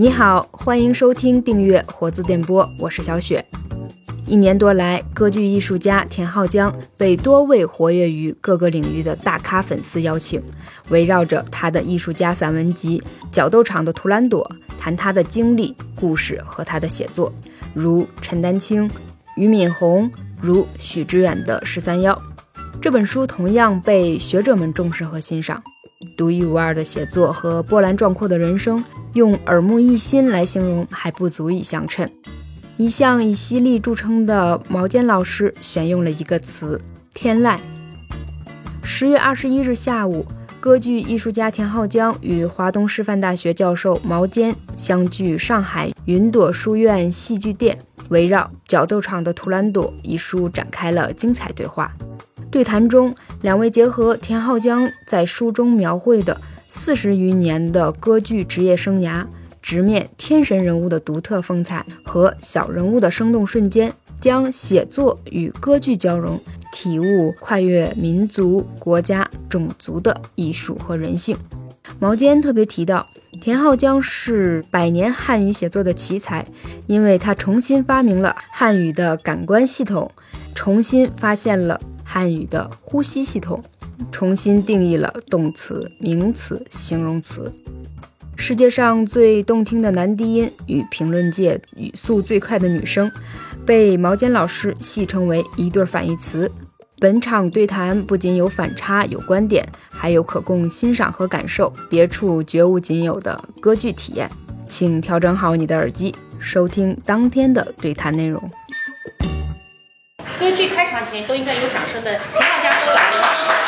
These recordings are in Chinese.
你好，欢迎收听订阅活字电波，我是小雪。一年多来，歌剧艺术家田浩江被多位活跃于各个领域的大咖粉丝邀请，围绕着他的艺术家散文集《角斗场的图兰朵》谈他的经历、故事和他的写作，如陈丹青、俞敏洪，如许知远的《十三幺》。这本书同样被学者们重视和欣赏。独一无二的写作和波澜壮阔的人生，用耳目一新来形容还不足以相称。一向以犀利著称的毛尖老师选用了一个词“天籁”。十月二十一日下午，歌剧艺术家田浩江与华东师范大学教授毛尖相聚上海云朵书院戏剧店，围绕《角斗场的图兰朵》一书展开了精彩对话。对谈中，两位结合田浩江在书中描绘的四十余年的歌剧职业生涯，直面天神人物的独特风采和小人物的生动瞬间，将写作与歌剧交融，体悟跨越民族、国家、种族的艺术和人性。毛尖特别提到，田浩江是百年汉语写作的奇才，因为他重新发明了汉语的感官系统，重新发现了。汉语的呼吸系统重新定义了动词、名词、形容词。世界上最动听的男低音与评论界语速最快的女声，被毛尖老师戏称为一对反义词。本场对谈不仅有反差、有观点，还有可供欣赏和感受、别处绝无仅有的歌剧体验。请调整好你的耳机，收听当天的对谈内容。歌剧开场前都应该有掌声的，大家都来了。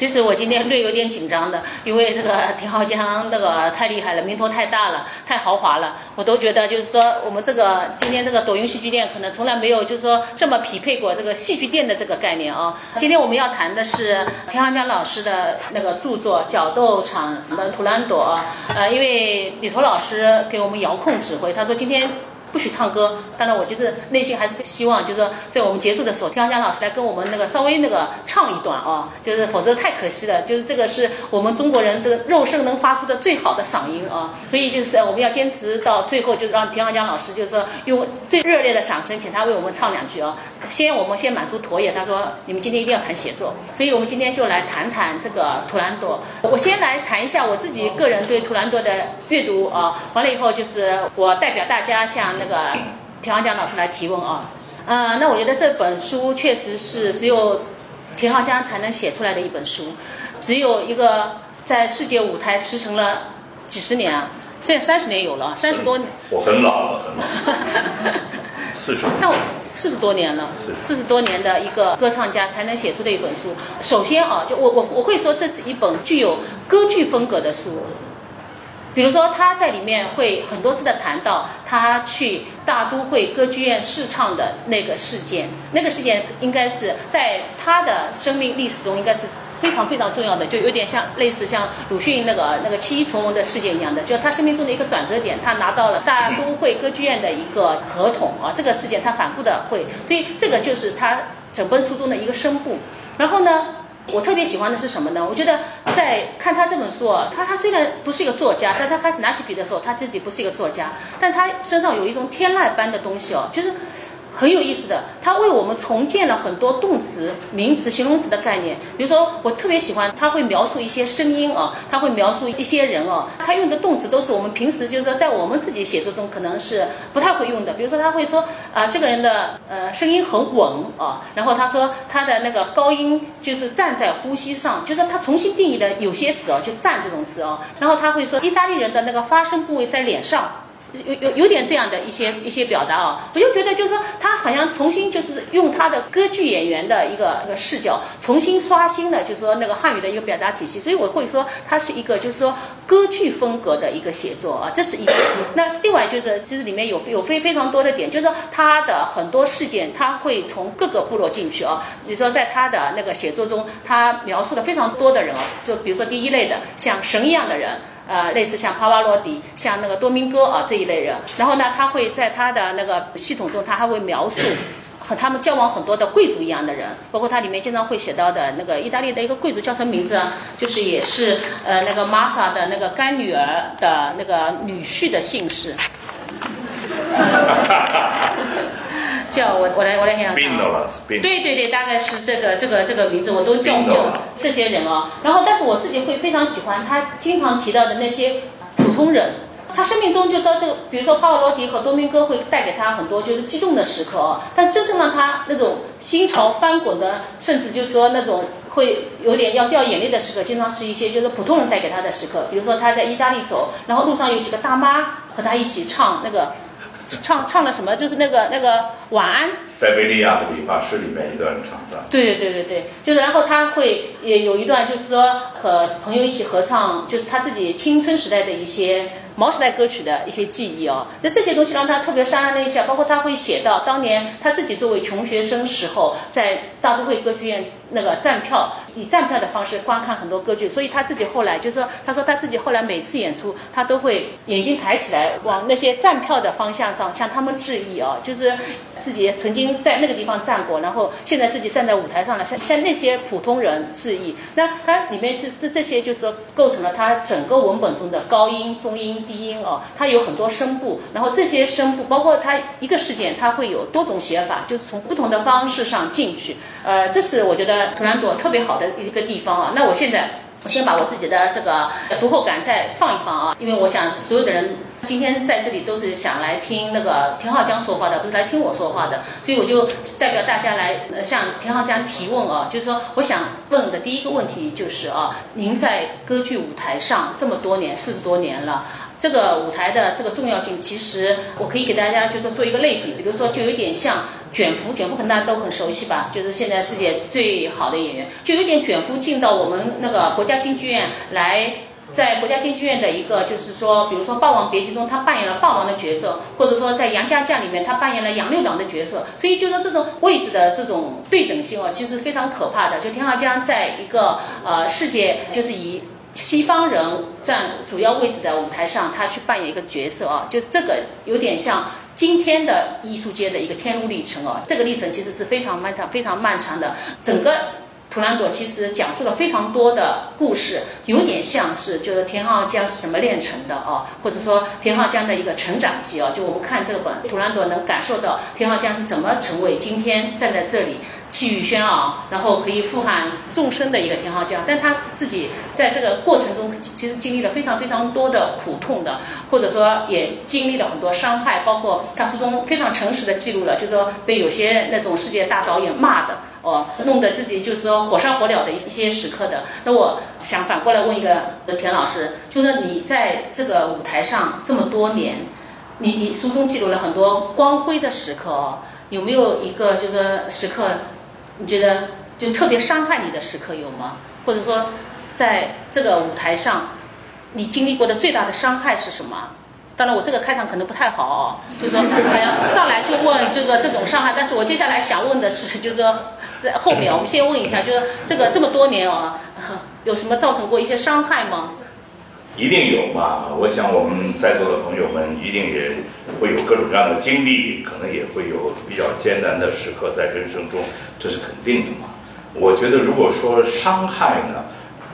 其实我今天略有点紧张的，因为这个田浩江那个太厉害了，名头太大了，太豪华了，我都觉得就是说我们这个今天这个抖音戏剧店可能从来没有就是说这么匹配过这个戏剧店的这个概念啊。今天我们要谈的是田浩江老师的那个著作《角斗场的图兰朵》，呃，因为李头老师给我们遥控指挥，他说今天。不许唱歌，当然我就是内心还是希望，就是说在我们结束的时候，田浩江老师来跟我们那个稍微那个唱一段啊，就是否则太可惜了。就是这个是我们中国人这个肉声能发出的最好的嗓音啊，所以就是我们要坚持到最后，就是让田浩江老师就是说用最热烈的掌声，请他为我们唱两句啊。先我们先满足驼爷，他说你们今天一定要谈写作，所以我们今天就来谈谈这个图兰朵。我先来谈一下我自己个人对图兰朵的阅读啊，完了以后就是我代表大家向。那个田浩江老师来提问啊，呃，那我觉得这本书确实是只有田浩江才能写出来的一本书，只有一个在世界舞台驰骋了几十年啊，现在三十年有了，三十多年，我很老了，四十，那我四十多年了，四十多年的一个歌唱家才能写出的一本书。首先啊，就我我我会说这是一本具有歌剧风格的书。比如说，他在里面会很多次的谈到他去大都会歌剧院试唱的那个事件，那个事件应该是在他的生命历史中应该是非常非常重要的，就有点像类似像鲁迅那个那个七一重蒙的事件一样的，就是他生命中的一个转折点，他拿到了大都会歌剧院的一个合同啊，这个事件他反复的会，所以这个就是他整本书中的一个声部，然后呢。我特别喜欢的是什么呢？我觉得在看他这本书，他他虽然不是一个作家，但他开始拿起笔的时候，他自己不是一个作家，但他身上有一种天籁般的东西哦，就是。很有意思的，他为我们重建了很多动词、名词、形容词的概念。比如说，我特别喜欢他会描述一些声音啊，他会描述一些人啊，他用的动词都是我们平时就是说在我们自己写作中可能是不太会用的。比如说，他会说啊，这个人的呃声音很稳啊，然后他说他的那个高音就是站在呼吸上，就是他重新定义的有些词哦，就站这种词哦。然后他会说意大利人的那个发声部位在脸上。有有有点这样的一些一些表达啊，我就觉得就是说他好像重新就是用他的歌剧演员的一个一个视角，重新刷新了就是说那个汉语的一个表达体系，所以我会说他是一个就是说歌剧风格的一个写作啊，这是一个。那另外就是其实里面有有非非常多的点，就是说他的很多事件他会从各个部落进去啊，比如说在他的那个写作中，他描述了非常多的人啊，就比如说第一类的像神一样的人。呃，类似像帕瓦罗蒂、像那个多明戈啊这一类人，然后呢，他会在他的那个系统中，他还会描述和他们交往很多的贵族一样的人，包括他里面经常会写到的那个意大利的一个贵族叫什么名字啊？就是也是呃那个玛莎的那个干女儿的那个女婿的姓氏。叫我我来我来想想啊。对对对，大概是这个这个这个名字，我都叫不就这些人啊。然后，但是我自己会非常喜欢他经常提到的那些普通人。他生命中就说这个，比如说帕瓦罗蒂和多明戈会带给他很多就是激动的时刻哦。但是真正让他那种心潮翻滚的，甚至就是说那种会有点要掉眼泪的时刻，经常是一些就是普通人带给他的时刻。比如说他在意大利走，然后路上有几个大妈和他一起唱那个。唱唱了什么？就是那个那个晚安。塞维利亚的理发师里面一段唱的。对对对对对，就是然后他会也有一段，就是说和朋友一起合唱，就是他自己青春时代的一些毛时代歌曲的一些记忆哦。那这些东西让他特别潸然泪下，包括他会写到当年他自己作为穷学生时候，在大都会歌剧院那个站票。以站票的方式观看很多歌剧，所以他自己后来就说，他说他自己后来每次演出，他都会眼睛抬起来往那些站票的方向上向他们致意啊，就是自己曾经在那个地方站过，然后现在自己站在舞台上了，向向那些普通人致意。那它里面这这这些就是说构成了他整个文本中的高音、中音、低音哦，它有很多声部，然后这些声部包括它一个事件，它会有多种写法，就是从不同的方式上进去。呃，这是我觉得图兰朵特别好的。一个地方啊，那我现在我先把我自己的这个读后感再放一放啊，因为我想所有的人今天在这里都是想来听那个田浩江说话的，不是来听我说话的，所以我就代表大家来向田浩江提问啊，就是说我想问的第一个问题就是啊，您在歌剧舞台上这么多年，四十多年了。这个舞台的这个重要性，其实我可以给大家就是做一个类比，比如说就有点像卷福，卷福可能大家都很熟悉吧，就是现在世界最好的演员，就有点卷福进到我们那个国家京剧院来，在国家京剧院的一个就是说，比如说《霸王别姬》中他扮演了霸王的角色，或者说在《杨家将》里面他扮演了杨六郎的角色，所以就说这种位置的这种对等性哦，其实非常可怕的。就田浩江在一个呃世界就是以。西方人占主要位置的舞台上，他去扮演一个角色啊，就是这个有点像今天的艺术界的一个天路历程哦。这个历程其实是非常漫长、非常漫长的。整个图兰朵其实讲述了非常多的故事，有点像是就是田浩江是怎么炼成的哦，或者说田浩江的一个成长记哦。就我们看这本图兰朵，能感受到田浩江是怎么成为今天站在这里。气宇轩昂，然后可以富含众生的一个田浩江，但他自己在这个过程中其实经历了非常非常多的苦痛的，或者说也经历了很多伤害，包括他书中非常诚实的记录了，就是说被有些那种世界大导演骂的，哦，弄得自己就是说火烧火燎的一些时刻的。那我想反过来问一个田老师，就是你在这个舞台上这么多年，你你书中记录了很多光辉的时刻哦，有没有一个就是说时刻？你觉得就特别伤害你的时刻有吗？或者说，在这个舞台上，你经历过的最大的伤害是什么？当然，我这个开场可能不太好哦，就是说好像上来就问这个这种伤害。但是我接下来想问的是，就是说在后面，我们先问一下，就是这个这么多年啊，有什么造成过一些伤害吗？一定有嘛！我想我们在座的朋友们一定也会有各种各样的经历，可能也会有比较艰难的时刻在人生中，这是肯定的嘛。我觉得如果说伤害呢，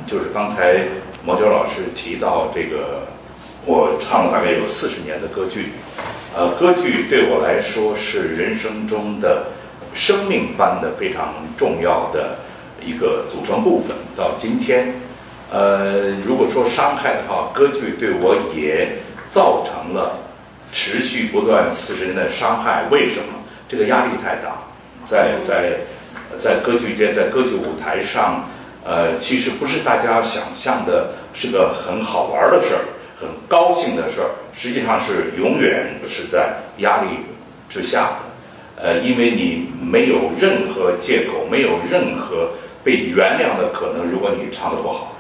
就是刚才毛娇老师提到这个，我唱了大概有四十年的歌剧，呃，歌剧对我来说是人生中的生命般的非常重要的一个组成部分，到今天。呃，如果说伤害的话，歌剧对我也造成了持续不断四十年的伤害。为什么？这个压力太大，在在在歌剧界，在歌剧舞台上，呃，其实不是大家想象的是个很好玩的事儿，很高兴的事儿，实际上是永远是在压力之下的。呃，因为你没有任何借口，没有任何被原谅的可能。如果你唱的不好。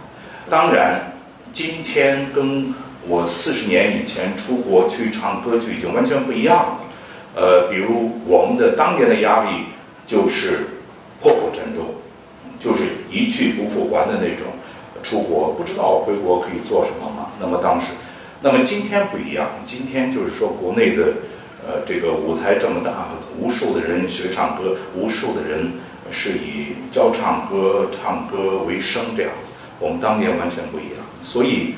当然，今天跟我四十年以前出国去唱歌剧已经完全不一样了。呃，比如我们的当年的压力就是破釜沉舟，就是一去不复还的那种。出国不知道回国可以做什么嘛？那么当时，那么今天不一样，今天就是说国内的呃，这个舞台这么大，无数的人学唱歌，无数的人是以教唱歌、唱歌为生，这样。我们当年完全不一样。所以，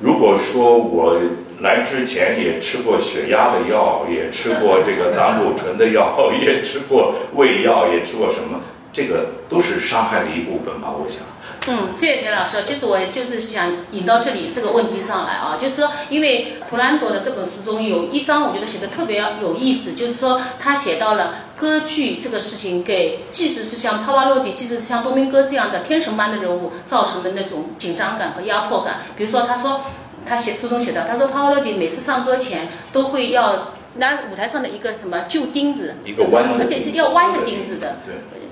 如果说我来之前也吃过血压的药，也吃过这个胆固醇的药，也吃过胃药，也吃过什么，这个都是伤害的一部分吧，我想。嗯，谢谢田老师。其实我就是想引到这里这个问题上来啊，就是说，因为图兰朵的这本书中有一章，我觉得写的特别有意思，就是说他写到了歌剧这个事情给，即使是像帕瓦罗蒂，即使是像多明戈这样的天神般的人物造成的那种紧张感和压迫感。比如说，他说他写书中写到，他说帕瓦罗蒂每次上歌前都会要拿舞台上的一个什么旧钉子，一个弯，而且是要弯的钉子的。对。就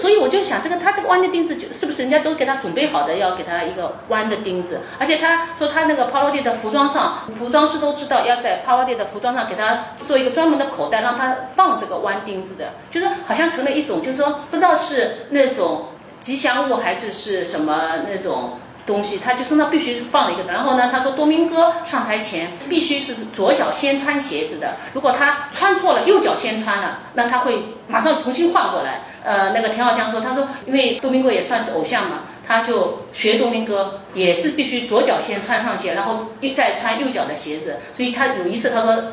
所以我就想，这个他这个弯的钉子，就是不是人家都给他准备好的，要给他一个弯的钉子？而且他说他那个帕罗蒂的服装上，服装师都知道要在帕罗蒂的服装上给他做一个专门的口袋，让他放这个弯钉子的，就是好像成了一种，就是说不知道是那种吉祥物还是是什么那种。东西，他就身上必须放一个。然后呢，他说多明戈上台前必须是左脚先穿鞋子的。如果他穿错了，右脚先穿了，那他会马上重新换过来。呃，那个田浩江说，他说因为杜明哥也算是偶像嘛，他就学杜明哥也是必须左脚先穿上鞋，然后又再穿右脚的鞋子。所以他有一次他说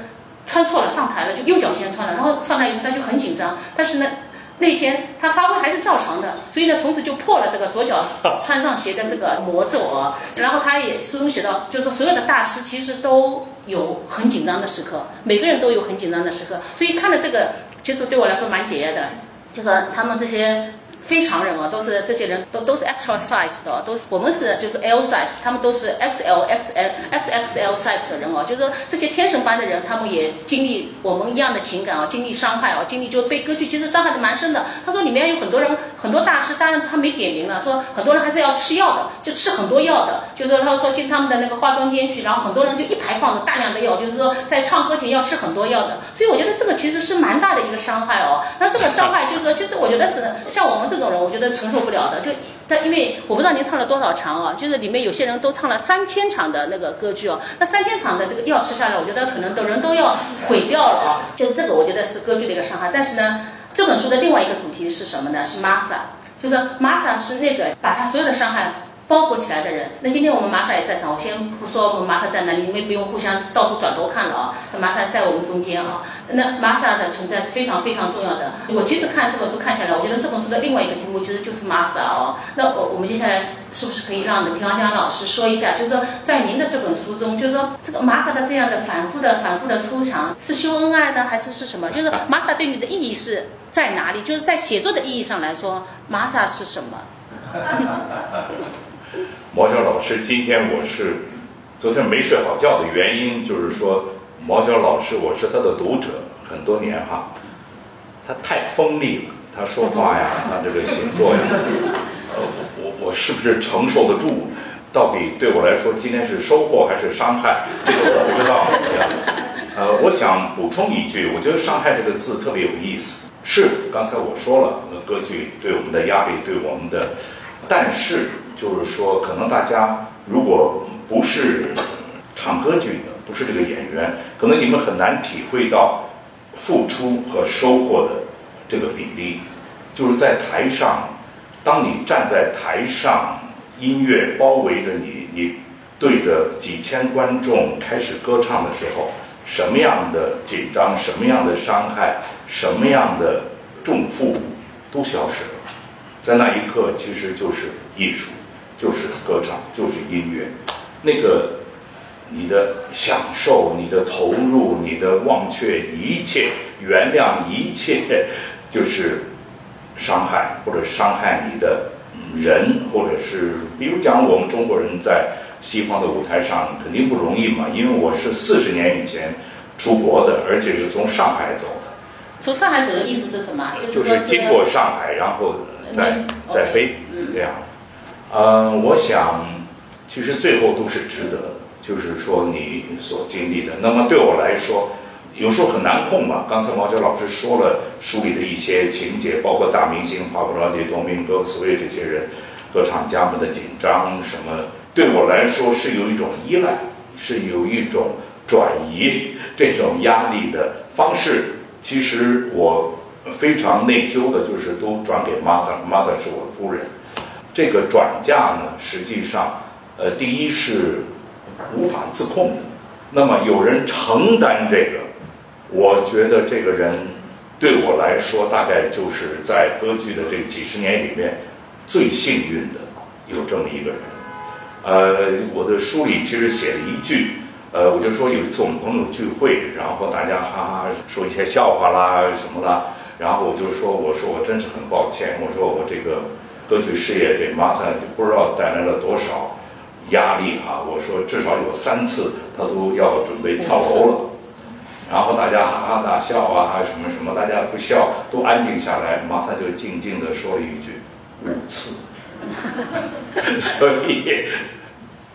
穿错了上台了，就右脚先穿了，然后上来以后他就很紧张。但是呢。那天他发挥还是照常的，所以呢，从此就破了这个左脚穿上鞋的这个魔咒啊。然后他也书中写到，就是所有的大师其实都有很紧张的时刻，每个人都有很紧张的时刻。所以看了这个，其实对我来说蛮解压的，就说他们这些。非常人啊，都是这些人都都是 extra size 的，都是我们是就是 L size，他们都是 XL、XL、XXL size 的人哦，就是说这些天神般的人，他们也经历我们一样的情感啊，经历伤害啊，经历就被割据其实伤害的蛮深的。他说里面有很多人，很多大师，当然他没点名了，说很多人还是要吃药的，就吃很多药的，就是他说进他们的那个化妆间去，然后很多人就一排放着大量的药，就是说在唱歌前要吃很多药的。所以我觉得这个其实是蛮大的一个伤害哦。那这个伤害就是说，其实我觉得是像我们。这种人我觉得承受不了的，就他因为我不知道您唱了多少场啊，就是里面有些人都唱了三千场的那个歌剧哦，那三千场的这个药吃下来，我觉得可能都人都要毁掉了啊，就这个我觉得是歌剧的一个伤害。但是呢，这本书的另外一个主题是什么呢？是玛莎就是玛莎是那个把他所有的伤害。包裹起来的人，那今天我们玛莎也在场，我先不说我们玛莎在哪里，你们不用互相到处转头看了啊。玛莎在我们中间啊，那玛莎的存在是非常非常重要的。我其实看这本书看下来，我觉得这本书的另外一个题目其实就是玛莎哦。那我我们接下来是不是可以让田王江老师说一下，就是说在您的这本书中，就是说这个玛莎的这样的反复的反复的出场，是秀恩爱呢，还是是什么？就是玛莎对你的意义是在哪里？就是在写作的意义上来说，玛莎是什么？毛晓老师，今天我是昨天没睡好觉的原因，就是说毛晓老师，我是他的读者很多年哈，他太锋利了，他说话呀，他这个写作呀，呃，我我是不是承受得住？到底对我来说，今天是收获还是伤害？这个我不知道。呃，我想补充一句，我觉得“伤害”这个字特别有意思。是刚才我说了，歌剧对我们的压力，对我们的，但是。就是说，可能大家如果不是唱歌剧的，不是这个演员，可能你们很难体会到付出和收获的这个比例。就是在台上，当你站在台上，音乐包围着你，你对着几千观众开始歌唱的时候，什么样的紧张，什么样的伤害，什么样的重负都消失了。在那一刻，其实就是艺术。就是歌唱，就是音乐，那个你的享受，你的投入，你的忘却一切，原谅一切，就是伤害或者伤害你的人，或者是比如讲我们中国人在西方的舞台上肯定不容易嘛，因为我是四十年以前出国的，而且是从上海走的。从上海走的意思是什么？就是经过上海，然后再再飞这样。嗯，我想，其实最后都是值得，就是说你所经历的。那么对我来说，有时候很难控吧。刚才毛哲老师说了书里的一些情节，包括大明星帕布罗蒂、多明戈斯维这些人，歌唱家们的紧张什么，对我来说是有一种依赖，是有一种转移，这种压力的方式。其实我非常内疚的，就是都转给 mother，mother 是我的夫人。这个转嫁呢，实际上，呃，第一是无法自控的。那么有人承担这个，我觉得这个人对我来说，大概就是在歌剧的这几十年里面最幸运的有这么一个人。呃，我的书里其实写了一句，呃，我就说有一次我们朋友聚会，然后大家哈哈说一些笑话啦什么啦，然后我就说，我说我真是很抱歉，我说我这个。歌曲事业给马特不知道带来了多少压力啊！我说至少有三次他都要准备跳楼了，然后大家哈哈大笑啊，什么什么，大家不笑都安静下来，马特就静静的说了一句五次，所以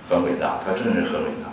很伟大，他真是很伟大。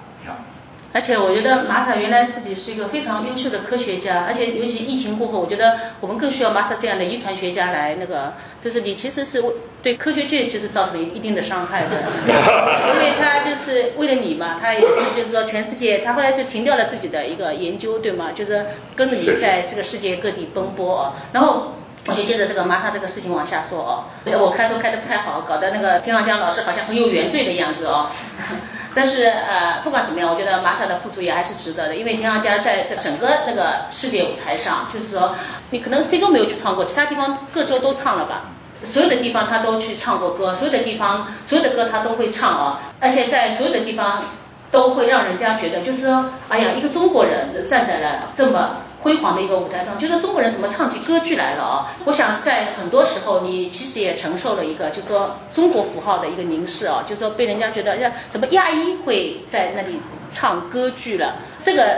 而且我觉得马萨原来自己是一个非常优秀的科学家，而且尤其疫情过后，我觉得我们更需要马萨这样的遗传学家来那个，就是你其实是为对科学界其实造成了一定的伤害的，因为他就是为了你嘛，他也是就是说全世界，他后来就停掉了自己的一个研究，对吗？就是跟着你在这个世界各地奔波啊，然后我就接着这个玛莎这个事情往下说哦，我开头开的不太好，搞得那个田老江老师好像很有原罪的样子哦。但是呃，不管怎么样，我觉得玛莎的付出也还是值得的，因为田浩江在这整个那个世界舞台上，就是说，你可能非洲没有去唱过，其他地方各州都唱了吧，所有的地方他都去唱过歌，所有的地方所有的歌他都会唱啊，而且在所有的地方都会让人家觉得，就是说，哎呀，一个中国人站在了这么。辉煌的一个舞台上，就是中国人怎么唱起歌剧来了啊？我想在很多时候，你其实也承受了一个，就是说中国符号的一个凝视啊，就是说被人家觉得，呀怎么亚裔会在那里唱歌剧了？这个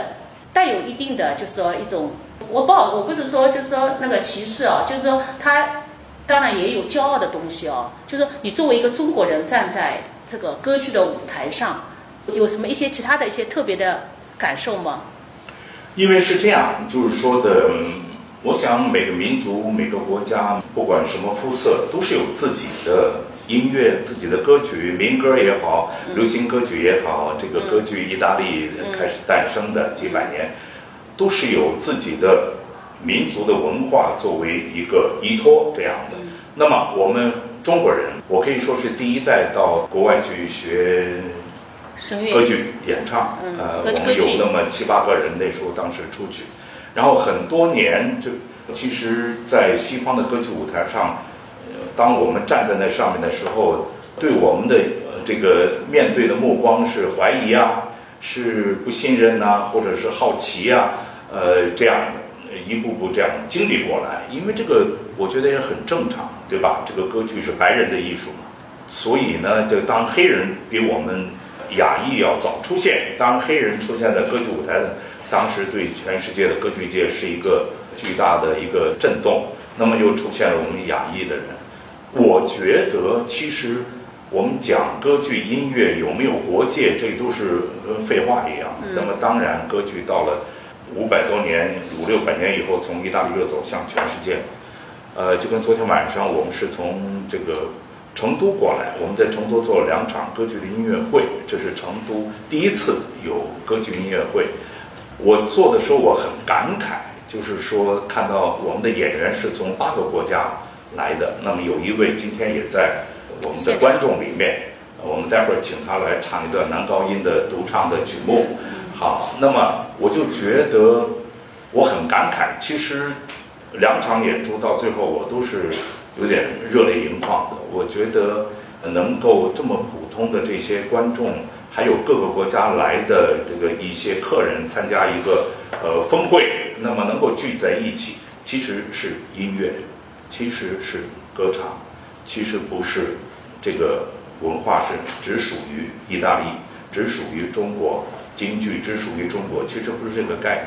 带有一定的，就是说一种，我不好，我不是说就是说那个歧视啊，就是说他当然也有骄傲的东西哦，就是你作为一个中国人站在这个歌剧的舞台上，有什么一些其他的一些特别的感受吗？因为是这样，就是说的，我想每个民族、每个国家，不管什么肤色，都是有自己的音乐、自己的歌曲，民歌也好，流行歌曲也好，这个歌剧意大利开始诞生的几百年，都是有自己的民族的文化作为一个依托这样的。那么我们中国人，我可以说是第一代到国外去学。歌剧演唱，呃，我们有那么七八个人，那时候当时出去，然后很多年就，其实，在西方的歌剧舞台上，当我们站在那上面的时候，对我们的这个面对的目光是怀疑啊，是不信任呐，或者是好奇啊，呃，这样的一步步这样经历过来，因为这个我觉得也很正常，对吧？这个歌剧是白人的艺术嘛，所以呢，就当黑人比我们。亚裔要早出现，当黑人出现在歌剧舞台，当时对全世界的歌剧界是一个巨大的一个震动。那么又出现了我们亚裔的人，我觉得其实我们讲歌剧音乐有没有国界，这都是跟废话一样。那么当然，歌剧到了五百多年、五六百年以后，从意大利又走向全世界。呃，就跟昨天晚上我们是从这个。成都过来，我们在成都做了两场歌剧的音乐会，这是成都第一次有歌剧音乐会。我做的时候我很感慨，就是说看到我们的演员是从八个国家来的，那么有一位今天也在我们的观众里面，我们待会儿请他来唱一段男高音的独唱的曲目。好，那么我就觉得我很感慨，其实两场演出到最后我都是。有点热泪盈眶的，我觉得能够这么普通的这些观众，还有各个国家来的这个一些客人参加一个呃峰会，那么能够聚在一起，其实是音乐，其实是歌唱，其实不是这个文化是只属于意大利，只属于中国京剧，只属于中国，其实不是这个概念。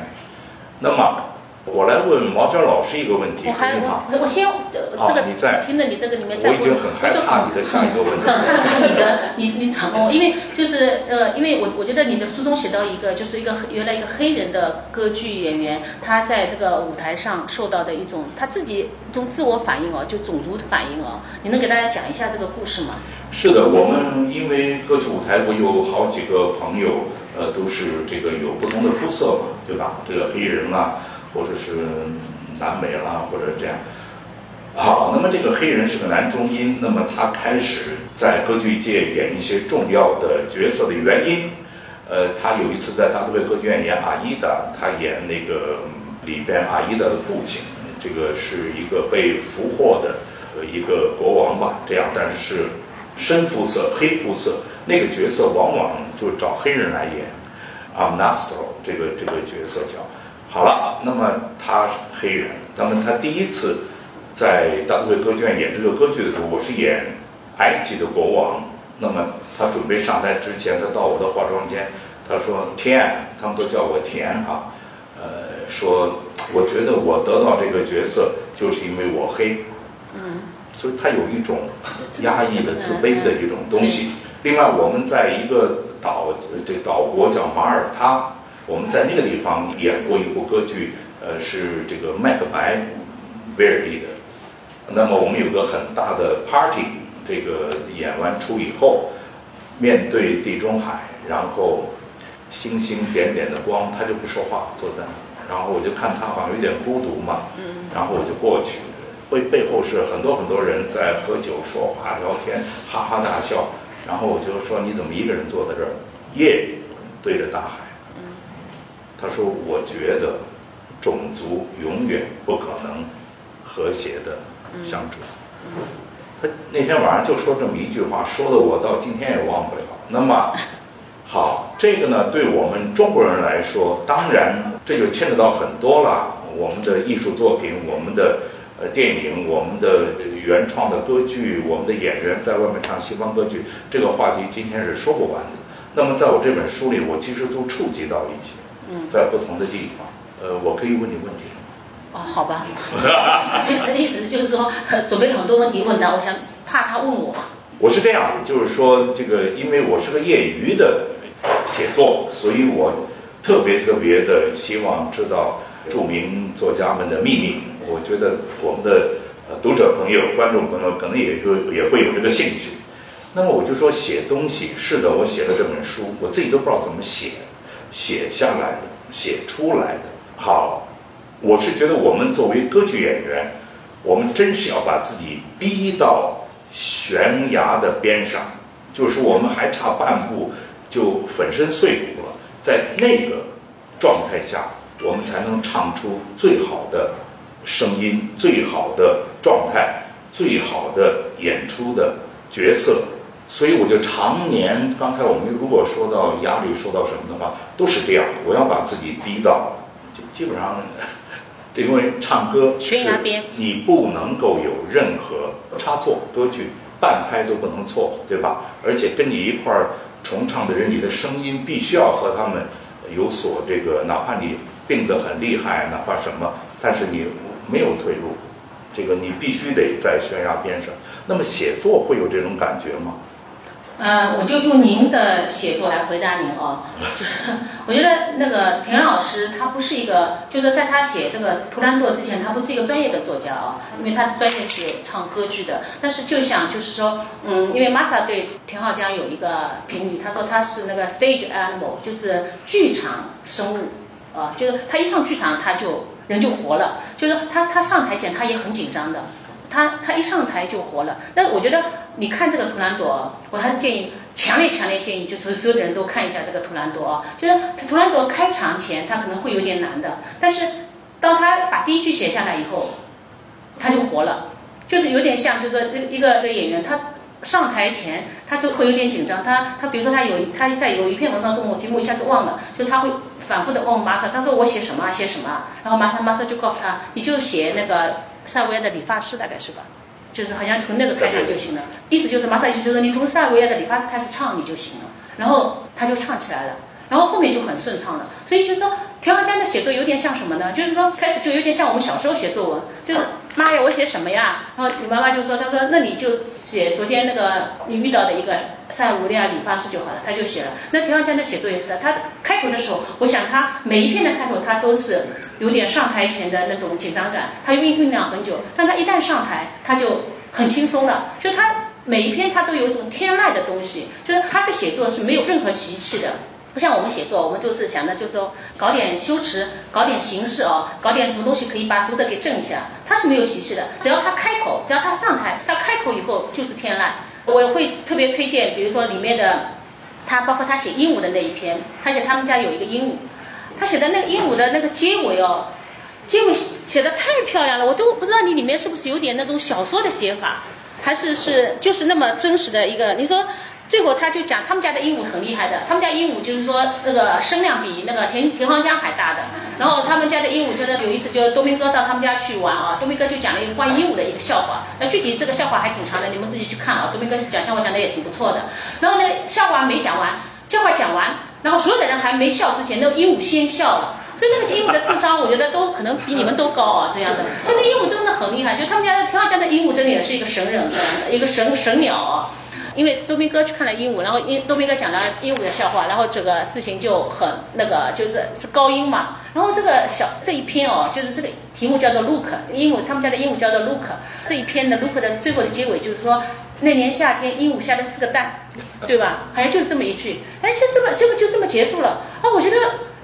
那么我来问毛尖老师一个问题，我还我我先这个听着你这个里面再问，我已经很害怕你的下一个问题，很害怕你的你你成功，因为就是呃，因为我我觉得你的书中写到一个就是一个原来一个黑人的歌剧演员，他在这个舞台上受到的一种他自己一种自我反应哦，就种族反应哦，你能给大家讲一下这个故事吗？是的，我们因为歌剧舞台，我有好几个朋友，呃，都是这个有不同的肤色嘛，对吧？这个黑人啊。或者是南美啦，或者这样。好，那么这个黑人是个男中音，那么他开始在歌剧界演一些重要的角色的原因，呃，他有一次在大都会歌剧院演阿依达，他演那个里边阿依达的父亲，这个是一个被俘获的呃一个国王吧，这样，但是是深肤色、黑肤色，那个角色往往就找黑人来演，阿 n a s t o 这个这个角色叫。好了，那么他是黑人，那么他第一次在大都会歌剧院演这个歌剧的时候，我是演埃及的国王。那么他准备上台之前，他到我的化妆间，他说：“田，他们都叫我田啊，呃，说我觉得我得到这个角色就是因为我黑，嗯，所以他有一种压抑的自卑的一种东西。另外，我们在一个岛，这岛国叫马耳他。”我们在那个地方演过一部歌剧，呃，是这个《麦克白》，威尔第的。那么我们有个很大的 party，这个演完出以后，面对地中海，然后星星点点的光，他就不说话，坐在那。然后我就看他好像有点孤独嘛，嗯，然后我就过去，背背后是很多很多人在喝酒、说话、聊天，哈哈大笑。然后我就说：“你怎么一个人坐在这儿？夜对着大海。”他说：“我觉得种族永远不可能和谐的相处。”他那天晚上就说这么一句话，说的我到今天也忘不了。那么好，这个呢，对我们中国人来说，当然这就牵扯到很多了。我们的艺术作品，我们的呃电影，我们的原创的歌剧，我们的演员在外面唱西方歌剧，这个话题今天是说不完的。那么在我这本书里，我其实都触及到一些。在不同的地方，呃，我可以问你问题吗？哦，好吧。其实意思就是说，准备了很多问题问他，我想怕他问我。我是这样，就是说，这个因为我是个业余的写作，所以我特别特别的希望知道著名作家们的秘密。我觉得我们的读者朋友、观众朋友可能也会也会有这个兴趣。那么我就说，写东西是的，我写了这本书，我自己都不知道怎么写。写下来的，写出来的。好，我是觉得我们作为歌剧演员，我们真是要把自己逼到悬崖的边上，就是我们还差半步就粉身碎骨了。在那个状态下，我们才能唱出最好的声音、最好的状态、最好的演出的角色。所以我就常年，刚才我们如果说到压力，说到什么的话，都是这样。我要把自己逼到，就基本上，因为唱歌是你不能够有任何差错，歌剧半拍都不能错，对吧？而且跟你一块儿重唱的人，你的声音必须要和他们有所这个，哪怕你病得很厉害，哪怕什么，但是你没有退路，这个你必须得在悬崖边上。那么写作会有这种感觉吗？嗯，我就用您的写作来回答您哦。我觉得那个田老师他不是一个，就是在他写这个图兰朵之前，他不是一个专业的作家啊，因为他的专业是唱歌剧的。但是就想就是说，嗯，因为玛莎对田浩江有一个评语，他说他是那个 stage animal，就是剧场生物啊，就是他一上剧场他就人就活了，就是他他上台前他也很紧张的。他他一上台就活了，但是我觉得你看这个图兰朵，我还是建议，强烈强烈建议，就所所有的人都看一下这个图兰朵啊。就是图兰朵开场前他可能会有点难的，但是当他把第一句写下来以后，他就活了，就是有点像，就是说一个一个演员，他上台前他就会有点紧张，他他比如说他有他在有一篇文章中，我题目一下子忘了，就他会反复的问玛莎，他说我写什么写什么，然后玛莎玛莎就告诉他，你就写那个。塞尔维亚的理发师大概是吧，就是好像从那个开始就行了，意思就是马上意思就是你从塞尔维亚的理发师开始唱你就行了，然后他就唱起来了，然后后面就很顺畅了。所以就是说，田浩江的写作有点像什么呢？就是说开始就有点像我们小时候写作文，就是妈呀，我写什么呀？然后你妈妈就说，她说那你就写昨天那个你遇到的一个塞乌利亚理发师就好了，他就写了。那田浩江的写作也是的，他开头的时候，我想他每一篇的开头他都是有点上台前的那种紧张感，他酝酝酿很久，但他一旦上台，他就很轻松了，就他每一篇他都有一种天籁的东西，就是他的写作是没有任何习气的。不像我们写作，我们就是想着就是说搞点修辞，搞点形式哦，搞点什么东西可以把读者给震一下。他是没有习气的，只要他开口，只要他上台，他开口以后就是天籁。我会特别推荐，比如说里面的，他包括他写鹦鹉的那一篇，他写他们家有一个鹦鹉，他写的那个鹦鹉的那个结尾哦，结尾写的太漂亮了，我都不知道你里面是不是有点那种小说的写法，还是是就是那么真实的一个，你说。最后他就讲他们家的鹦鹉很厉害的，他们家鹦鹉就是说那个声量比那个田田黄江还大的。然后他们家的鹦鹉觉得有意思，就多明哥到他们家去玩啊，多明哥就讲了一个关于鹦鹉的一个笑话。那具体这个笑话还挺长的，你们自己去看啊。多明哥讲笑话讲的也挺不错的。然后呢，笑话没讲完，笑话讲完，然后所有的人还没笑之前，那个鹦鹉先笑了。所以那个鹦鹉的智商，我觉得都可能比你们都高啊，这样的。就那鹦鹉真的很厉害，就他们家田芳香的鹦鹉真的也是一个神人，一个神神鸟啊。因为多明哥去看了鹦鹉，然后鹦多明哥讲了鹦鹉的笑话，然后这个事情就很那个，就是是高音嘛。然后这个小这一篇哦，就是这个题目叫做 Look，鹦鹉他们家的鹦鹉叫做 Look。这一篇的 Look 的最后的结尾就是说，那年夏天鹦鹉下了四个蛋，对吧？好像就是这么一句，哎，就这么这么就这么结束了啊！我觉得。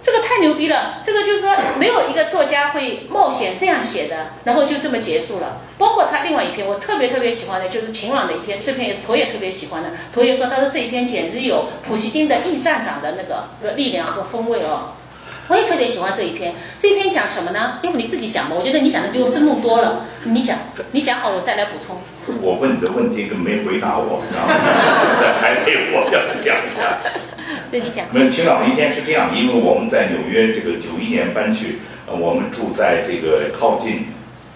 这个太牛逼了！这个就是说，没有一个作家会冒险这样写的，然后就这么结束了。包括他另外一篇，我特别特别喜欢的，就是晴朗的一篇，这篇也是头也特别喜欢的。头也说，他说这一篇简直有普希金的《易站长》的那个力量和风味哦。我也特别喜欢这一篇。这一篇讲什么呢？要不你自己讲吧，我觉得你讲的比我生动多了。你讲，你讲好，我再来补充。我问你的问题，跟没回答我，然后现在还得我要讲一下。对你讲。没有，晴朗的一天是这样，因为我们在纽约这个九一年搬去，呃，我们住在这个靠近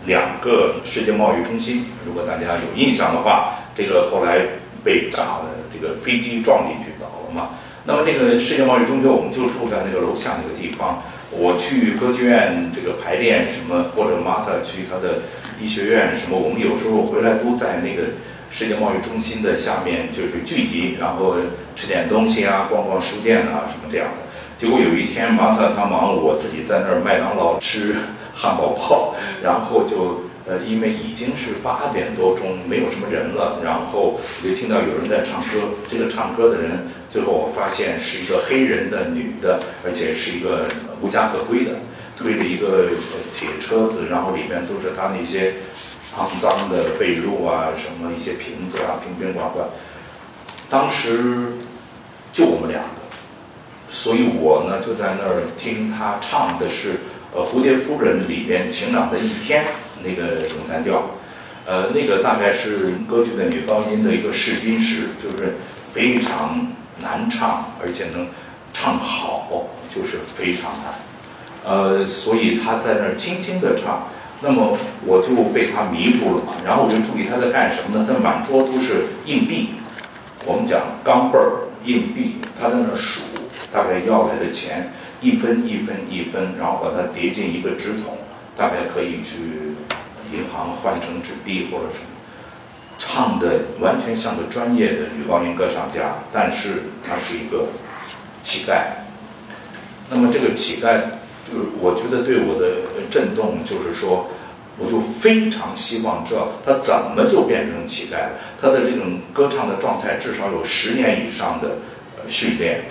两个世界贸易中心。如果大家有印象的话，这个后来被炸了，这个飞机撞进去倒了嘛。那么那个世界贸易中心，我们就住在那个楼下那个地方。我去歌剧院这个排练什么，或者 Martha 去他的医学院什么，我们有时候回来都在那个世界贸易中心的下面就是聚集，然后吃点东西啊，逛逛书店啊什么这样的。结果有一天忙他他忙，我自己在那儿麦当劳吃汉堡包，然后就。呃，因为已经是八点多钟，没有什么人了，然后我就听到有人在唱歌。这个唱歌的人，最后我发现是一个黑人的女的，而且是一个无家可归的，推着一个铁车子，然后里面都是他那些肮脏的被褥啊，什么一些瓶子啊，瓶瓶罐罐。当时就我们两个，所以我呢就在那儿听他唱的是呃《蝴蝶夫人》里边晴朗的一天。那个咏叹调，呃，那个大概是歌剧的女高音的一个试金石，就是非常难唱，而且能唱好，就是非常难。呃，所以他在那儿轻轻的唱，那么我就被他迷住了嘛。然后我就注意他在干什么呢？他满桌都是硬币，我们讲钢镚儿硬币，他在那儿数，大概要来的钱一分一分一分，然后把它叠进一个纸筒，大概可以去。银行换成纸币或者什么，唱的完全像个专业的女高音歌唱家，但是他是一个乞丐。那么这个乞丐，就是我觉得对我的震动，就是说，我就非常希望知道他怎么就变成乞丐了。他的这种歌唱的状态至少有十年以上的训练。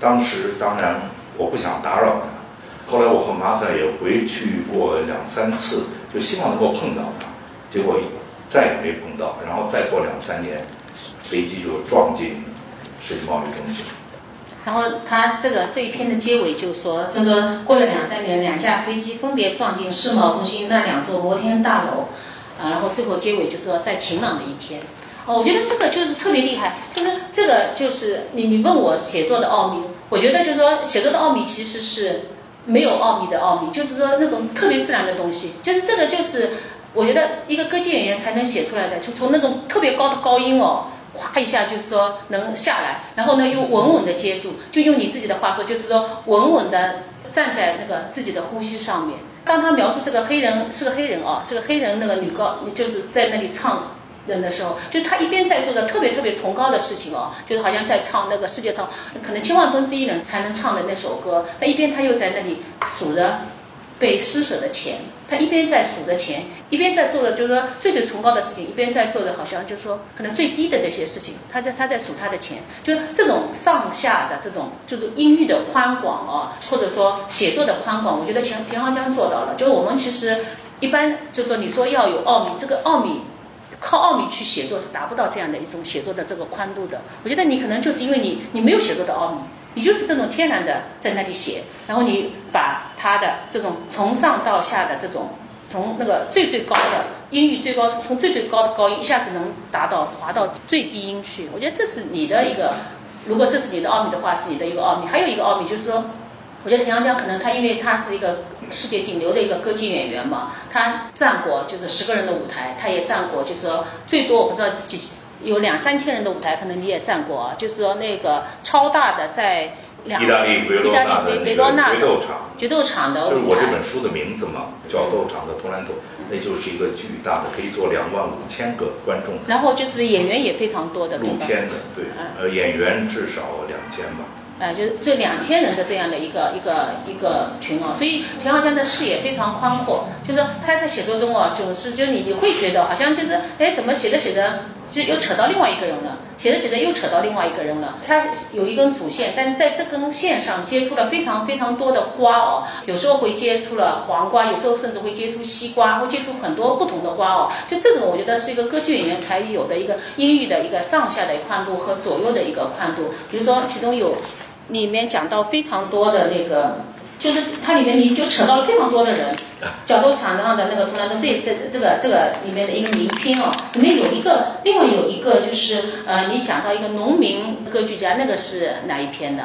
当时当然我不想打扰他。后来我和马赛也回去过两三次，就希望能够碰到他，结果再也没碰到。然后再过两三年，飞机就撞进世界贸易中心。然后他这个这一篇的结尾就说，他说过了两三年，两架飞机分别撞进世贸中心那两座摩天大楼，啊，然后最后结尾就说在晴朗的一天。哦，我觉得这个就是特别厉害，就是这个就是你你问我写作的奥秘，我觉得就是说写作的奥秘其实是。没有奥秘的奥秘，就是说那种特别自然的东西，就是这个就是我觉得一个歌剧演员才能写出来的，就从那种特别高的高音哦，咵一下就是说能下来，然后呢又稳稳的接住，就用你自己的话说，就是说稳稳的站在那个自己的呼吸上面。当他描述这个黑人是个黑人啊，是个黑人那个女高，就是在那里唱人的时候，就是他一边在做着特别特别崇高的事情哦，就是好像在唱那个世界上可能千万分之一人才能唱的那首歌，那一边他又在那里数着被施舍的钱。他一边在数着钱，一边在做的就是说最最崇高的事情，一边在做的好像就是说可能最低的那些事情。他在他在数他的钱，就是这种上下的这种就是音域的宽广啊，或者说写作的宽广，我觉得田田浩江做到了。就是我们其实一般就是说你说要有奥秘，这个奥秘靠奥秘去写作是达不到这样的一种写作的这个宽度的。我觉得你可能就是因为你你没有写作的奥秘。你就是这种天然的在那里写，然后你把他的这种从上到下的这种，从那个最最高的音域最高，从最最高的高音一下子能达到滑到最低音去。我觉得这是你的一个，如果这是你的奥秘的话，是你的一个奥秘。还有一个奥秘就是说，我觉得田阳江可能他因为他是一个世界顶流的一个歌剧演员嘛，他站过就是十个人的舞台，他也站过就是说最多我不知道几。有两三千人的舞台，可能你也站过啊。就是说那个超大的，在意大利维罗纳的决斗场，决斗场的就是我这本书的名字嘛，叫《斗场的图兰朵》，那就是一个巨大的，可以坐两万五千个观众。然后就是演员也非常多的，露天的，对，呃，演员至少两千吧。哎，就是这两千人的这样的一个一个一个群哦，所以田浩江的视野非常宽阔，就是他在写作中哦，总是就你你会觉得好像就是哎，怎么写着写着。就又扯到另外一个人了，写着写着又扯到另外一个人了。他有一根主线，但在这根线上接触了非常非常多的花哦，有时候会接触了黄瓜，有时候甚至会接触西瓜，会接触很多不同的花哦。就这种，我觉得是一个歌剧演员才有的一个音域的一个上下的宽度和左右的一个宽度。比如说，其中有里面讲到非常多的那个。就是它里面你就扯到了非常多的人，角斗场上的那个图兰的这这这个这个里面的一个名篇哦，里面有一个，另外有一个就是呃，你讲到一个农民歌剧家，那个是哪一篇的？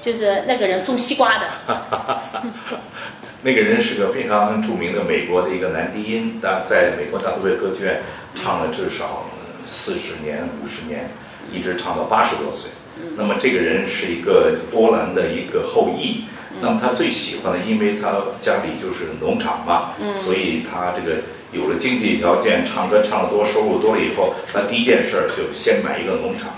就是那个人种西瓜的。那个人是个非常著名的美国的一个男低音，但在美国大都会歌剧院唱了至少四十年、五十年，一直唱到八十多岁。那么这个人是一个波兰的一个后裔。那么他最喜欢的，因为他家里就是农场嘛，所以他这个有了经济条件，唱歌唱得多，收入多了以后，他第一件事儿就先买一个农场。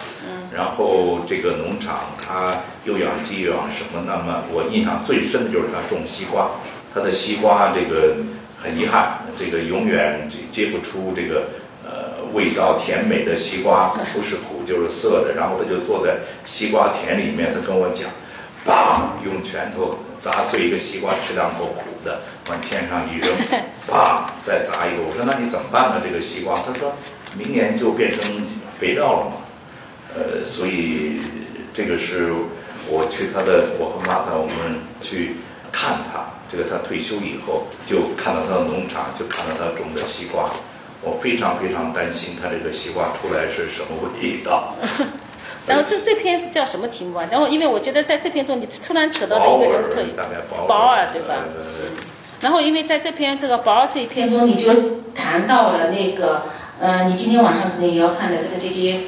然后这个农场他又养鸡又养什么？那么我印象最深的就是他种西瓜，他的西瓜这个很遗憾，这个永远结不出这个呃味道甜美的西瓜，不是苦就是涩的。然后他就坐在西瓜田里面，他跟我讲。砰！用拳头砸碎一个西瓜，吃两口苦的，往天上一扔，砰！再砸一个。我说那你怎么办呢？这个西瓜，他说明年就变成肥料了嘛。呃，所以这个是我去他的，我和妈妈我们去看他。这个他退休以后，就看到他的农场，就看到他种的西瓜。我非常非常担心他这个西瓜出来是什么味道。然后这这篇是叫什么题目啊？然后因为我觉得在这篇中你突然扯到了一个人的特点，保尔对吧？然后因为在这篇这个保尔这一篇中，你就谈到了那个呃，你今天晚上可能也要看的这个杰杰耶夫。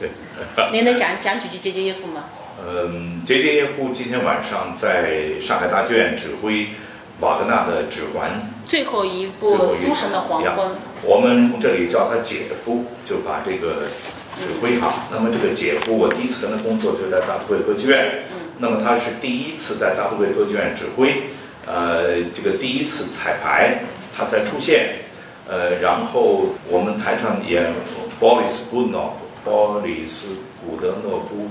对。您能讲讲几句杰杰耶夫吗？嗯，杰杰耶夫今天晚上在上海大剧院指挥瓦格纳的《指环》最后一部《诸神的黄昏》。我们这里叫他姐夫，就把这个。指挥哈，那么这个姐夫，我第一次跟他工作就在大都会歌剧院。那么他是第一次在大都会歌剧院指挥，呃，这个第一次彩排，他才出现。呃，然后我们台上演鲍里斯·古德诺夫，鲍里斯·古德诺夫，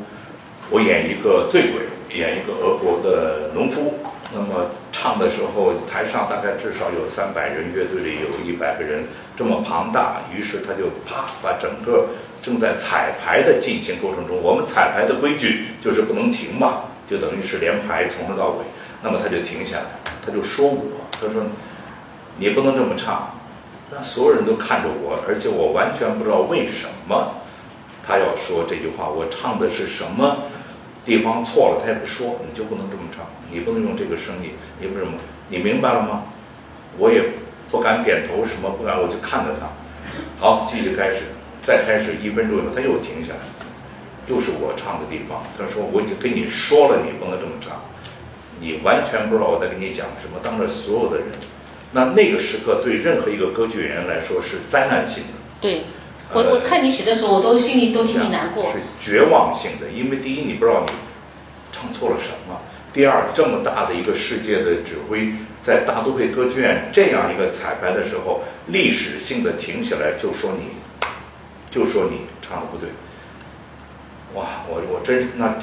我演一个醉鬼，演一个俄国的农夫。那么唱的时候，台上大概至少有三百人，乐队里有一百个人，这么庞大。于是他就啪把整个。正在彩排的进行过程中，我们彩排的规矩就是不能停嘛，就等于是连排从头到尾。那么他就停下来，他就说我，他说你不能这么唱。那所有人都看着我，而且我完全不知道为什么他要说这句话。我唱的是什么地方错了，他也不说，你就不能这么唱，你不能用这个声音，你为什么，你明白了吗？我也不敢点头，什么不敢，我就看着他。好，继续开始。再开始一分钟以后，他又停下来，又是我唱的地方。他说：“我已经跟你说了，你不能这么唱。你完全不知道我在跟你讲什么，当着所有的人，那那个时刻对任何一个歌剧演员来说是灾难性的。对，我我看你写的时候，我都心里都替你难过。是绝望性的，因为第一你不知道你唱错了什么，第二这么大的一个世界的指挥，在大都会歌剧院这样一个彩排的时候，历史性的停下来就说你，就说你唱的不对。哇，我我真是那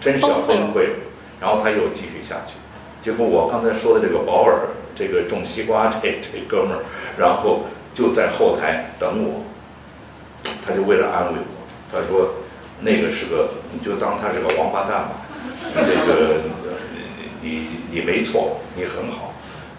真是要崩溃了。然后他又继续下去，结果我刚才说的这个保尔，这个种西瓜这 这哥们儿，然后就在后台等我，他就为了安慰我，他说那个是个，你就当他是个王八蛋吧，这个你你没错，你很好，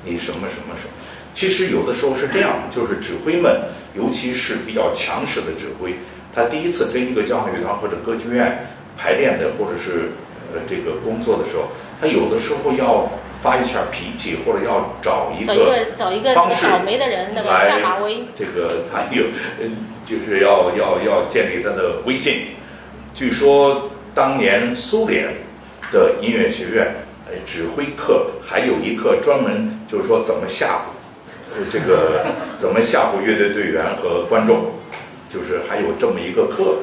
你什么什么什么。其实有的时候是这样，就是指挥们，尤其是比较强势的指挥，他第一次跟一个交响乐团或者歌剧院排练的，或者是。呃，这个工作的时候，他有的时候要发一下脾气，或者要找一个找一个方式倒霉的人，那个下马威。这个他有，嗯，就是要要要建立他的威信。据说当年苏联的音乐学院，呃，指挥课还有一课专门就是说怎么吓唬，呃，这个怎么吓唬乐队队员和观众，就是还有这么一个课。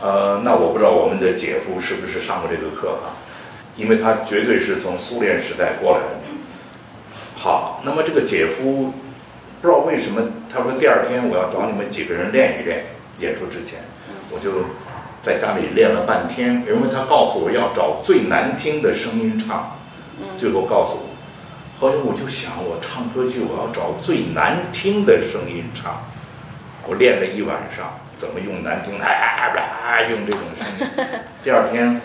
呃，那我不知道我们的姐夫是不是上过这个课啊？因为他绝对是从苏联时代过来的。好，那么这个姐夫不知道为什么，他说第二天我要找你们几个人练一练，演出之前，我就在家里练了半天，因为他告诉我要找最难听的声音唱，最后告诉我，后来我就想，我唱歌剧我要找最难听的声音唱，我练了一晚上。怎么用难听的啊用这种声音？第二天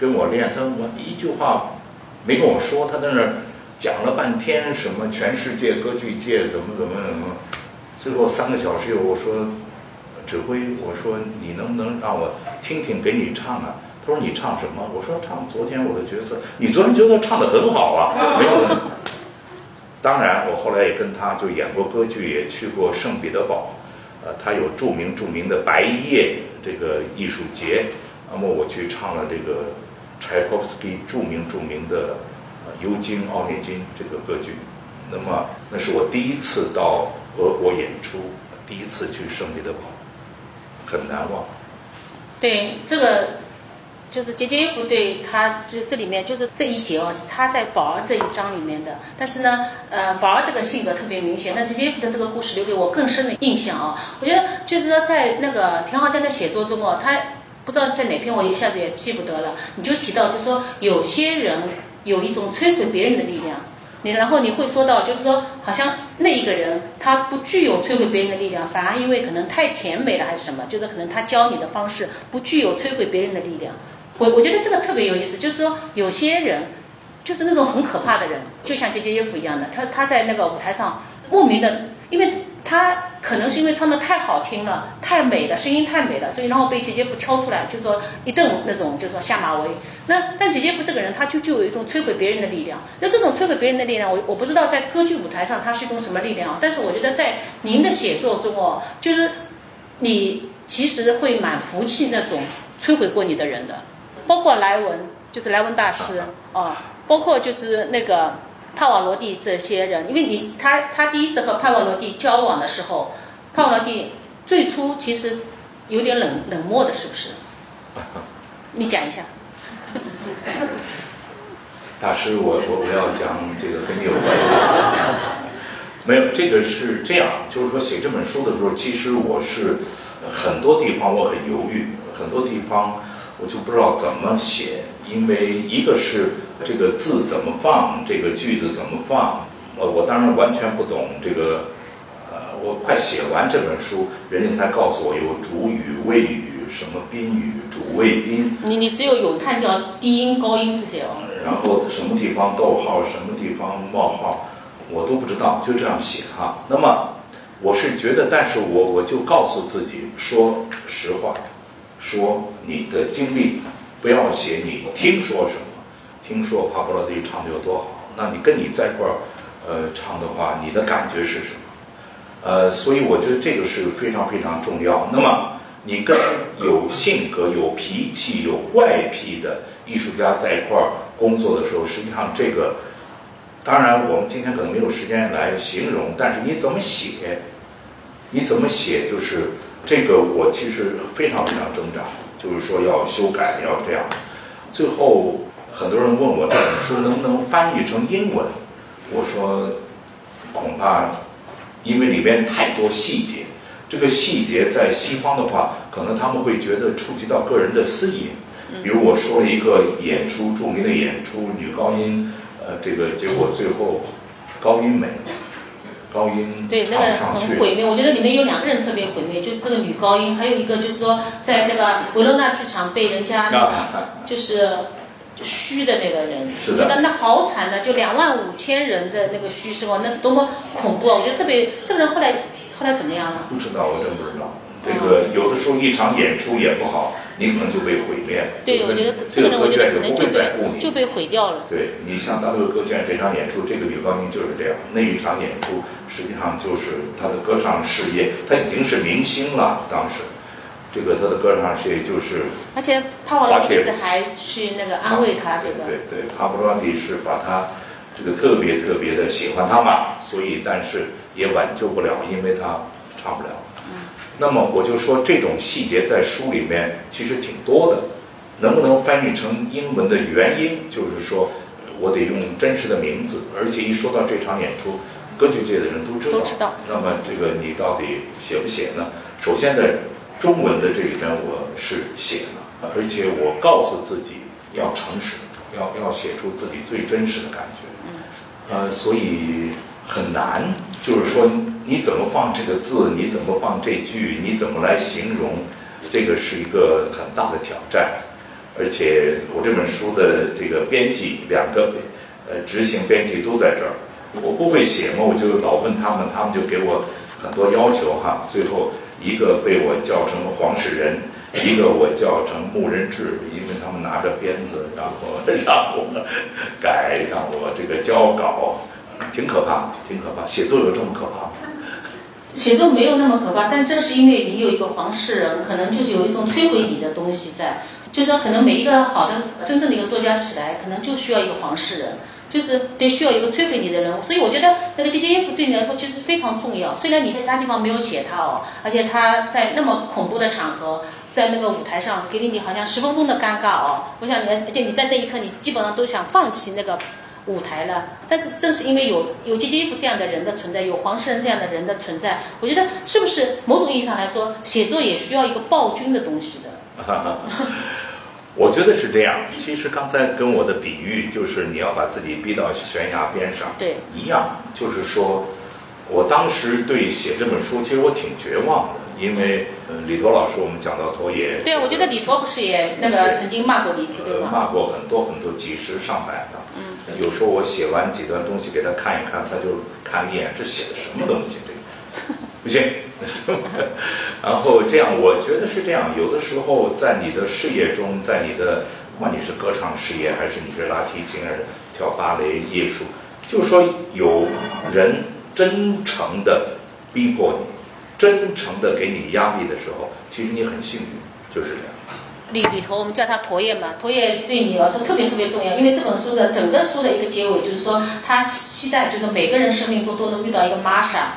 跟我练，他我一句话没跟我说，他在那儿讲了半天什么全世界歌剧界怎么怎么怎么。最后三个小时以后，我说指挥，我说你能不能让我听听给你唱啊？他说你唱什么？我说唱昨天我的角色。你昨天觉得唱的很好啊，没有问题。当然，我后来也跟他就演过歌剧，也去过圣彼得堡。呃，他有著名著名的白夜这个艺术节，那么我去唱了这个柴可夫斯基著名著名的《尤金·奥涅金》这个歌剧，那么那是我第一次到俄国演出，第一次去圣彼得堡，很难忘。对这个。就是杰杰耶夫对他，就这里面就是这一节哦，是插在宝儿这一章里面的。但是呢，呃，宝儿这个性格特别明显，那杰杰耶夫的这个故事留给我更深的印象啊。我觉得就是说，在那个田浩江的写作中哦，他不知道在哪篇，我一下子也记不得了。你就提到，就说有些人有一种摧毁别人的力量。你然后你会说到，就是说，好像那一个人他不具有摧毁别人的力量，反而因为可能太甜美了还是什么，就是可能他教你的方式不具有摧毁别人的力量。我我觉得这个特别有意思，就是说有些人就是那种很可怕的人，就像杰杰耶夫一样的，他他在那个舞台上莫名的，因为他可能是因为唱的太好听了，太美了，声音太美了，所以然后被杰杰夫挑出来，就说一顿那种就说下马威。那但杰杰夫这个人，他就就有一种摧毁别人的力量。那这种摧毁别人的力量，我我不知道在歌剧舞台上它是一种什么力量，但是我觉得在您的写作中哦，就是你其实会蛮服气那种摧毁过你的人的。包括莱文，就是莱文大师啊，包括就是那个帕瓦罗蒂这些人，因为你他他第一次和帕瓦罗蒂交往的时候，帕瓦罗蒂最初其实有点冷冷漠的，是不是？你讲一下。大师，我我我要讲这个跟你有关系。没有，这个是这样，就是说写这本书的时候，其实我是很多地方我很犹豫，很多地方。我就不知道怎么写，因为一个是这个字怎么放，这个句子怎么放，呃，我当然完全不懂这个，呃，我快写完这本书，人家才告诉我有主语、谓语、什么宾语、主谓宾。你你只有咏叹调、低音、高音这些哦。然后什么地方逗号，什么地方冒号，我都不知道，就这样写哈。那么我是觉得，但是我我就告诉自己说实话。说你的经历，不要写你听说什么，听说帕布罗蒂唱的有多好，那你跟你在一块儿，呃，唱的话，你的感觉是什么？呃，所以我觉得这个是非常非常重要。那么你跟有性格、有脾气、有怪癖的艺术家在一块儿工作的时候，实际上这个，当然我们今天可能没有时间来形容，但是你怎么写，你怎么写，就是这个我其实非常非常挣扎，就是说要修改，要这样。最后很多人问我这本书能不能翻译成英文，我说恐怕因为里边太多细节，这个细节在西方的话，可能他们会觉得触及到个人的私隐。比如我说了一个演出，著名的演出，女高音，呃，这个结果最后高音没了，高音对那个很毁灭。我觉得里面有两个人特别毁灭，就是这个女高音，还有一个就是说在那个维罗纳剧场被人家那个就是虚的那个人，是的，那那好惨的，就两万五千人的那个虚声啊？那是多么恐怖啊！我觉得特别这个人后来后来怎么样了？不知道，我真不知道。这个有的时候一场演出演不好，你可能就被毁灭。对，我觉得这个歌剧就不会再顾你，就被毁掉了。对你像大陆歌剧院这场演出，这个女高音就是这样。那一场演出实际上就是她的歌唱事业，她已经是明星了。当时，这个她的歌唱事业就是。而且帕瓦罗蒂还去那个安慰她，对吧？对对，帕瓦罗蒂是把她这个特别特别的喜欢她嘛，所以但是也挽救不了，因为她唱不了。那么我就说，这种细节在书里面其实挺多的，能不能翻译成英文的原因，就是说我得用真实的名字，而且一说到这场演出，歌剧界的人都知道。都知道。那么这个你到底写不写呢？首先在中文的这里边我是写了，而且我告诉自己要诚实，要要写出自己最真实的感觉。嗯。呃，所以很难，就是说。你怎么放这个字？你怎么放这句？你怎么来形容？这个是一个很大的挑战，而且我这本书的这个编辑两个呃执行编辑都在这儿，我不会写嘛，我就老问他们，他们就给我很多要求哈。最后一个被我叫成黄世仁，一个我叫成牧人志，因为他们拿着鞭子，然后让我改，让我这个交稿，挺可怕，挺可怕。写作有这么可怕吗？写作没有那么可怕，但正是因为你有一个黄世仁，可能就是有一种摧毁你的东西在。就是说，可能每一个好的、真正的一个作家起来，可能就需要一个黄世仁，就是得需要一个摧毁你的人物。所以我觉得那个这件衣服对你来说其实非常重要。虽然你在其他地方没有写他哦，而且他在那么恐怖的场合，在那个舞台上给你好像十分钟的尴尬哦。我想你，而且你在那一刻，你基本上都想放弃那个。舞台了，但是正是因为有有杰杰夫这样的人的存在，有黄世仁这样的人的存在，我觉得是不是某种意义上来说，写作也需要一个暴君的东西的。我觉得是这样。其实刚才跟我的比喻就是你要把自己逼到悬崖边上，对，一样，就是说，我当时对写这本书，其实我挺绝望的，因为呃，李陀老师我们讲到陀也，对啊，我觉得李陀不是也那个曾经骂过你一次对吗？骂过很多很多，几十上百的。嗯。有时候我写完几段东西给他看一看，他就看一眼，这写的什么东西？这个 不行。然后这样，我觉得是这样。有的时候在你的事业中，在你的不管你是歌唱事业，还是你是拉提琴，还是跳芭蕾艺术，就是说有人真诚的逼迫你，真诚的给你压力的时候，其实你很幸运，就是这样。里里头，我们叫他驼叶嘛，驼叶对你来说特别特别重要，因为这本书的整个书的一个结尾就是说，他期待就是每个人生命中都能遇到一个玛莎，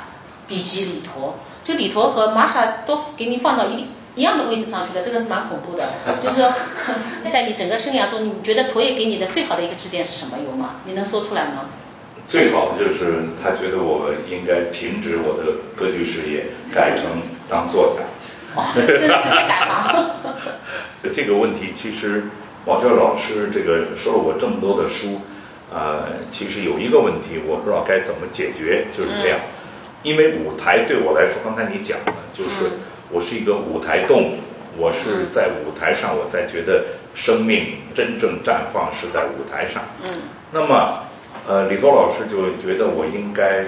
以及里陀，就里陀和玛莎都给你放到一一样的位置上去了，这个是蛮恐怖的。就是说，在你整个生涯中，你觉得驼叶给你的最好的一个指点是什么？有吗？你能说出来吗？最好的就是他觉得我应该停止我的歌剧事业，改成当作家。这是改吗？这个问题其实，王娟老师这个说了我这么多的书，呃，其实有一个问题我不知道该怎么解决，就是这样，因为舞台对我来说，刚才你讲的，就是我是一个舞台动物，我是在舞台上，我才觉得生命真正绽放是在舞台上。嗯。那么，呃，李多老师就觉得我应该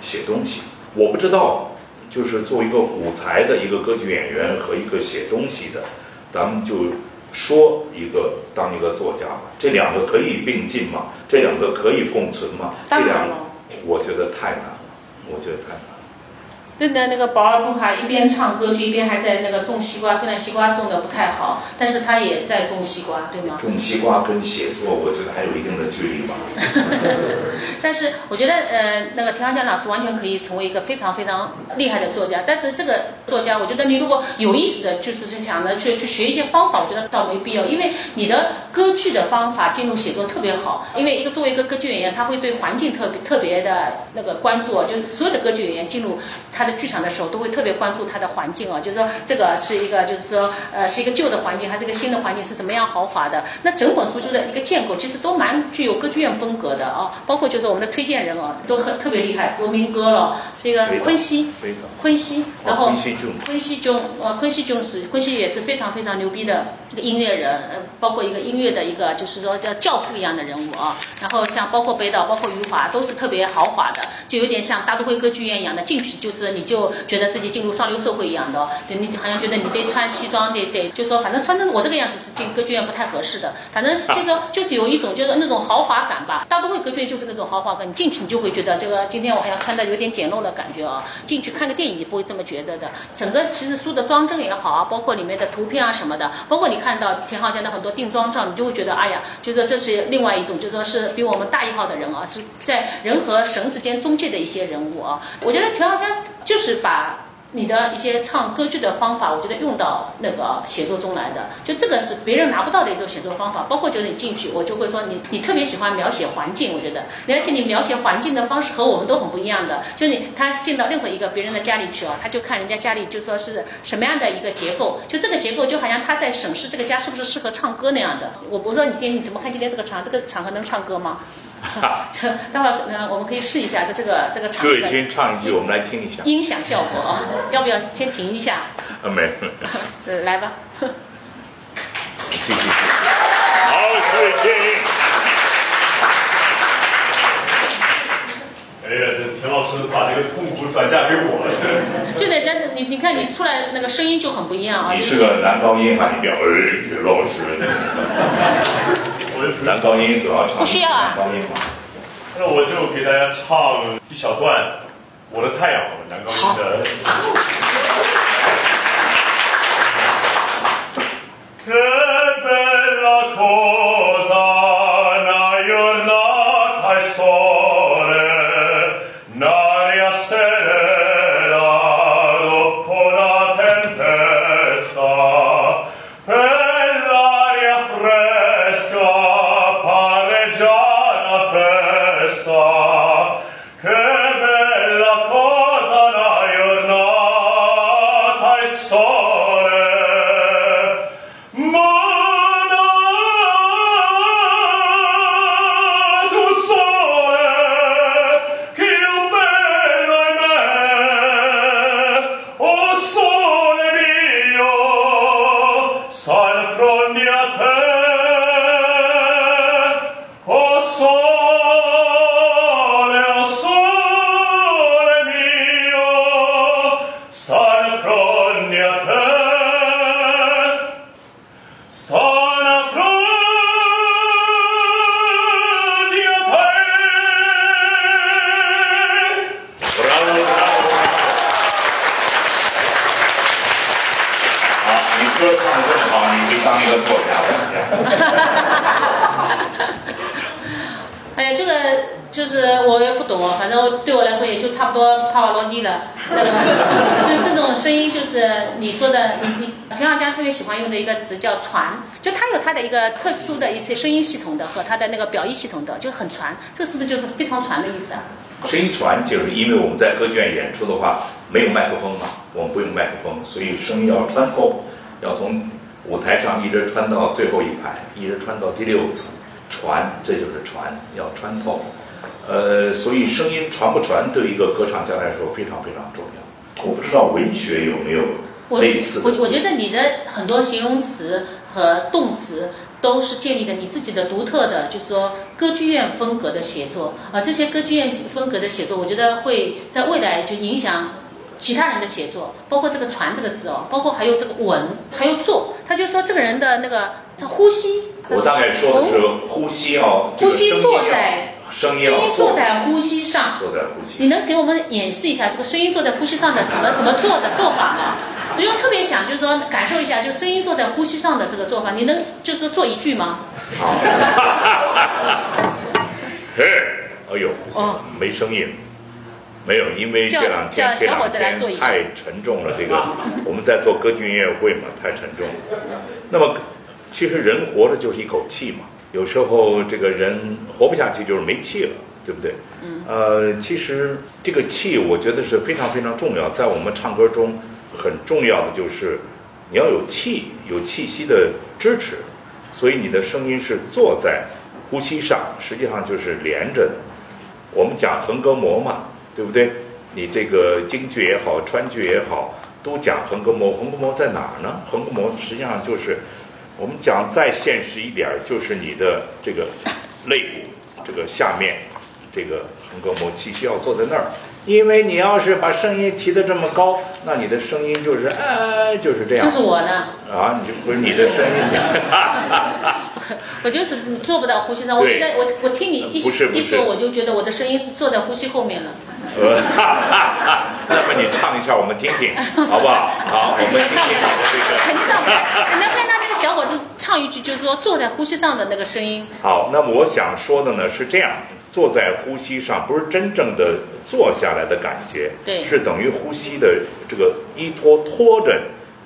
写东西，我不知道，就是做一个舞台的一个歌剧演员和一个写东西的。咱们就说一个当一个作家吧，这两个可以并进吗？这两个可以共存吗？这两，我觉得太难了，我觉得太难了。真的那个保尔布哈一边唱歌剧一边还在那个种西瓜，虽然西瓜种的不太好，但是他也在种西瓜，对吗？种西瓜跟写作，我觉得还有一定的距离吧。但是我觉得，呃，那个田华江老师完全可以成为一个非常非常厉害的作家。但是这个作家，我觉得你如果有意识的，就是想着去去学一些方法，我觉得倒没必要，因为你的歌剧的方法进入写作特别好。因为一个作为一个歌剧演员，他会对环境特别特别的那个关注，就是所有的歌剧演员进入他的。剧场的时候都会特别关注它的环境啊，就是说这个是一个，就是说呃是一个旧的环境还是一个新的环境是怎么样豪华的？那整本书就是一个建构，其实都蛮具有歌剧院风格的啊。包括就是我们的推荐人啊，都很特别厉害，国民歌了，是一个昆西，昆西，然后昆西中呃昆西中是昆西也是非常非常牛逼的一个音乐人，呃包括一个音乐的一个就是说叫教父一样的人物啊。然后像包括北岛，包括余华都是特别豪华的，就有点像大都会歌剧院一样的进去就是你。你就觉得自己进入上流社会一样的，对你好像觉得你得穿西装，得得，就说反正穿成我这个样子是进歌剧院不太合适的。反正就说就是有一种就是那种豪华感吧。大都会歌剧院就是那种豪华感，你进去你就会觉得这个今天我好像穿的有点简陋的感觉啊。进去看个电影你不会这么觉得的。整个其实书的装帧也好啊，包括里面的图片啊什么的，包括你看到田浩江的很多定妆照，你就会觉得哎呀，就是这是另外一种，就说是比我们大一号的人啊，是在人和神之间中介的一些人物啊。我觉得田浩江。就是把你的一些唱歌剧的方法，我觉得用到那个写作中来的，就这个是别人拿不到的一种写作方法。包括就是你进去，我就会说你你特别喜欢描写环境，我觉得，而且你描写环境的方式和我们都很不一样的。就你他进到任何一个别人的家里去啊，他就看人家家里就说是什么样的一个结构，就这个结构就好像他在审视这个家是不是适合唱歌那样的。我我说你今天你怎么看今天这个场这个场合能唱歌吗？待会儿呢，我们可以试一下，在这个这个场。对，先唱一句，我们来听一下。音响效果啊，要不要先停一下？啊，没。来吧。谢谢。好，水晶。哎呀，这田老师把这个痛苦转嫁给我了。对对，但是你你看你出来那个声音就很不一样啊。你是个男高音哈，你表哎，田老师。男高音主要唱男高音嘛，那我就给大家唱一小段《我的太阳》男高音的。用 个特殊的一些声音系统的和它的那个表意系统的，就很传。这是不是就是非常传的意思啊？声音传就是因为我们在歌剧院演出的话没有麦克风嘛，我们不用麦克风，所以声音要穿透，要从舞台上一直穿到最后一排，一直穿到第六层，传，这就是传，要穿透。呃，所以声音传不传对一个歌唱家来说非常非常重要。我不知道文学有没有。我我我觉得你的很多形容词和动词都是建立的你自己的独特的，就是说歌剧院风格的写作啊，这些歌剧院风格的写作，我觉得会在未来就影响其他人的写作，包括这个“传”这个字哦，包括还有这个“稳”还有“坐”，他就说这个人的那个他呼吸，我大概说的是呼吸哦，呼吸坐在。声音声音坐在呼吸上。坐在呼吸。你能给我们演示一下这个声音坐在呼吸上的怎么怎么做的做法吗？我就特别想就是说感受一下，就声音坐在呼吸上的这个做法，你能就是做一句吗？哎呦，哦没声音，没有，因为这两天这两子来做一句天太沉重了，这个我们在做歌剧音乐会嘛，太沉重了。那么，其实人活着就是一口气嘛，有时候这个人活不下去就是没气了，对不对？嗯。呃，其实这个气，我觉得是非常非常重要，在我们唱歌中很重要的就是你要有气，有气息的支持，所以你的声音是坐在呼吸上，实际上就是连着的。我们讲横膈膜嘛，对不对？你这个京剧也好，川剧也好，都讲横膈膜。横膈膜在哪儿呢？横膈膜实际上就是我们讲再现实一点，就是你的这个肋骨这个下面这个横膈膜气息要坐在那儿。因为你要是把声音提得这么高，那你的声音就是哎，就是这样。就是我呢，啊，你就不是你的声音。我就是做不到呼吸上。我觉得我我听你一说，我就觉得我的声音是坐在呼吸后面了。呃，那么你唱一下，我们听听，好不好？好，我们听听你的这个。肯定唱不了。你能不能让这个小伙子唱一句，就是说坐在呼吸上的那个声音？好，那么我想说的呢是这样，坐在呼吸上，不是真正的坐下来的感觉，对是等于呼吸的这个依托拖着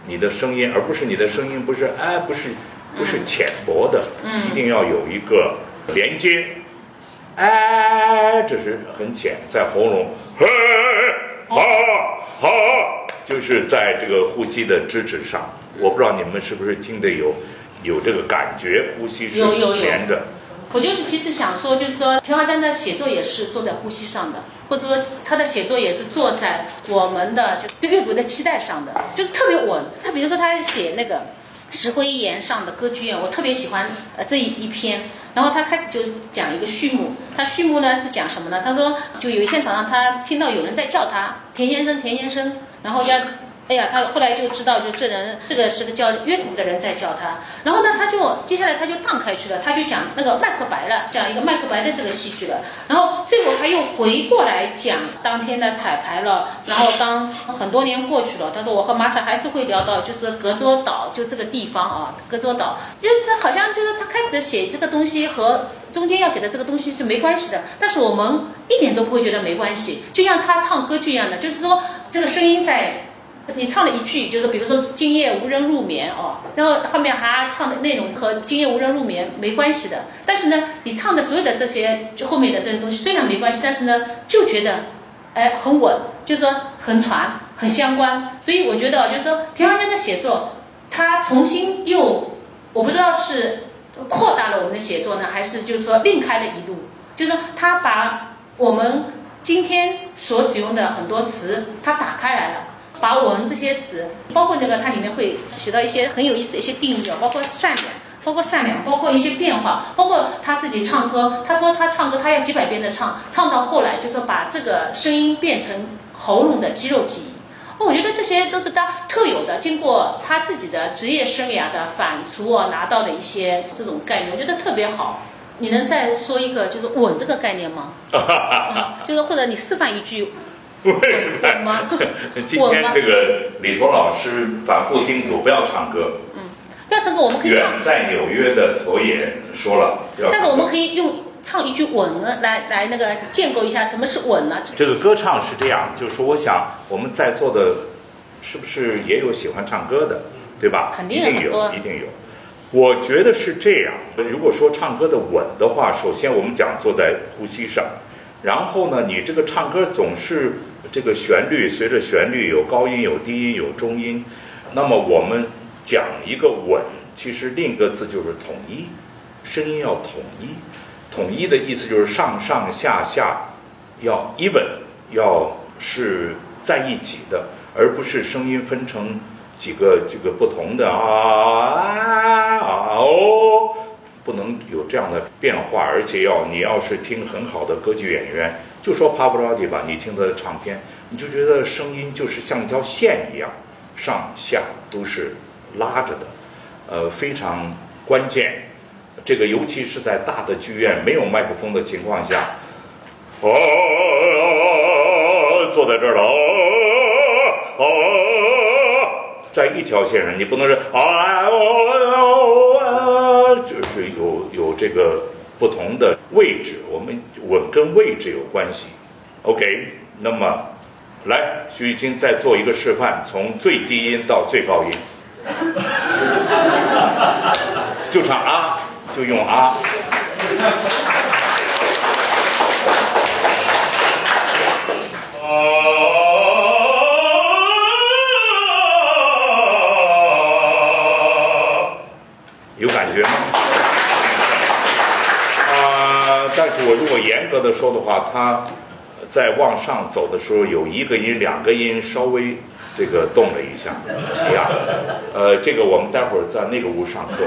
你的声音，而不是你的声音不是哎不是不是浅薄的，嗯。一定要有一个连接，哎，这是很浅，在喉咙，嘿，好好，就是在这个呼吸的支持上，我不知道你们是不是听得有有这个感觉，呼吸是有有有。连着。我就是其实想说，就是说田华江的写作也是坐在呼吸上的，或者说他的写作也是坐在我们的就对乐谱的期待上的，就是特别稳。他比如说他写那个石灰岩上的歌剧院，我特别喜欢呃这一一篇。然后他开始就讲一个序幕，他序幕呢是讲什么呢？他说就有一天早上他听到有人在叫他田先生，田先生，然后要。哎呀，他后来就知道，就这人，这个是个叫约什的人在叫他。然后呢，他就接下来他就荡开去了，他就讲那个麦克白了，讲一个麦克白的这个戏剧了。然后最后他又回过来讲当天的彩排了。然后当很多年过去了，他说我和马彩还是会聊到，就是格州岛就这个地方啊，格州岛，就是他好像就是他开始的写这个东西和中间要写的这个东西是没关系的，但是我们一点都不会觉得没关系，就像他唱歌剧一样的，就是说这个声音在。你唱了一句，就是比如说“今夜无人入眠”哦，然后后面还唱的内容和“今夜无人入眠”没关系的。但是呢，你唱的所有的这些，就后面的这些东西虽然没关系，但是呢，就觉得，哎，很稳，就是说很传、很相关。所以我觉得，就是说田华江的写作，他重新又，我不知道是扩大了我们的写作呢，还是就是说另开了一路，就是说他把我们今天所使用的很多词，他打开来了。把我们这些词，包括那个它里面会写到一些很有意思的一些定义啊，包括善良，包括善良，包括一些变化，包括他自己唱歌，他说他唱歌他要几百遍的唱，唱到后来就说把这个声音变成喉咙的肌肉记忆。哦，我觉得这些都是他特有的，经过他自己的职业生涯的反刍啊，拿到的一些这种概念，我觉得特别好。你能再说一个就是稳这个概念吗？啊 就是或者你示范一句。为什么？今天这个李彤老师反复叮嘱不要唱歌。嗯，不要唱歌，我们可以远在纽约的陀也说了，但是我们可以用唱一句吻来来那个建构一下什么是吻呢？这个歌唱是这样，就是说，我想我们在座的，是不是也有喜欢唱歌的，对吧？肯定有，一定有。我觉得是这样。如果说唱歌的吻的话，首先我们讲坐在呼吸上，然后呢，你这个唱歌总是。这个旋律随着旋律有高音有低音有中音，那么我们讲一个稳，其实另一个字就是统一，声音要统一。统一的意思就是上上下下要 even，要是在一起的，而不是声音分成几个这个不同的啊啊哦，不能有这样的变化，而且要你要是听很好的歌剧演员。就说帕布罗蒂吧，你听他的唱片，你就觉得声音就是像一条线一样，上下都是拉着的，呃，非常关键。这个尤其是在大的剧院没有麦克风的情况下，哦，坐在这儿了，哦，在一条线上，你不能说啊，就是有有这个不同的位置，我们稳跟位置有关系。OK，那么来，徐玉清再做一个示范，从最低音到最高音，就唱啊。就用啊，格的说的话，它在往上走的时候，有一个音、两个音稍微。这个动了一下，哎呀，呃，这个我们待会儿在那个屋上课。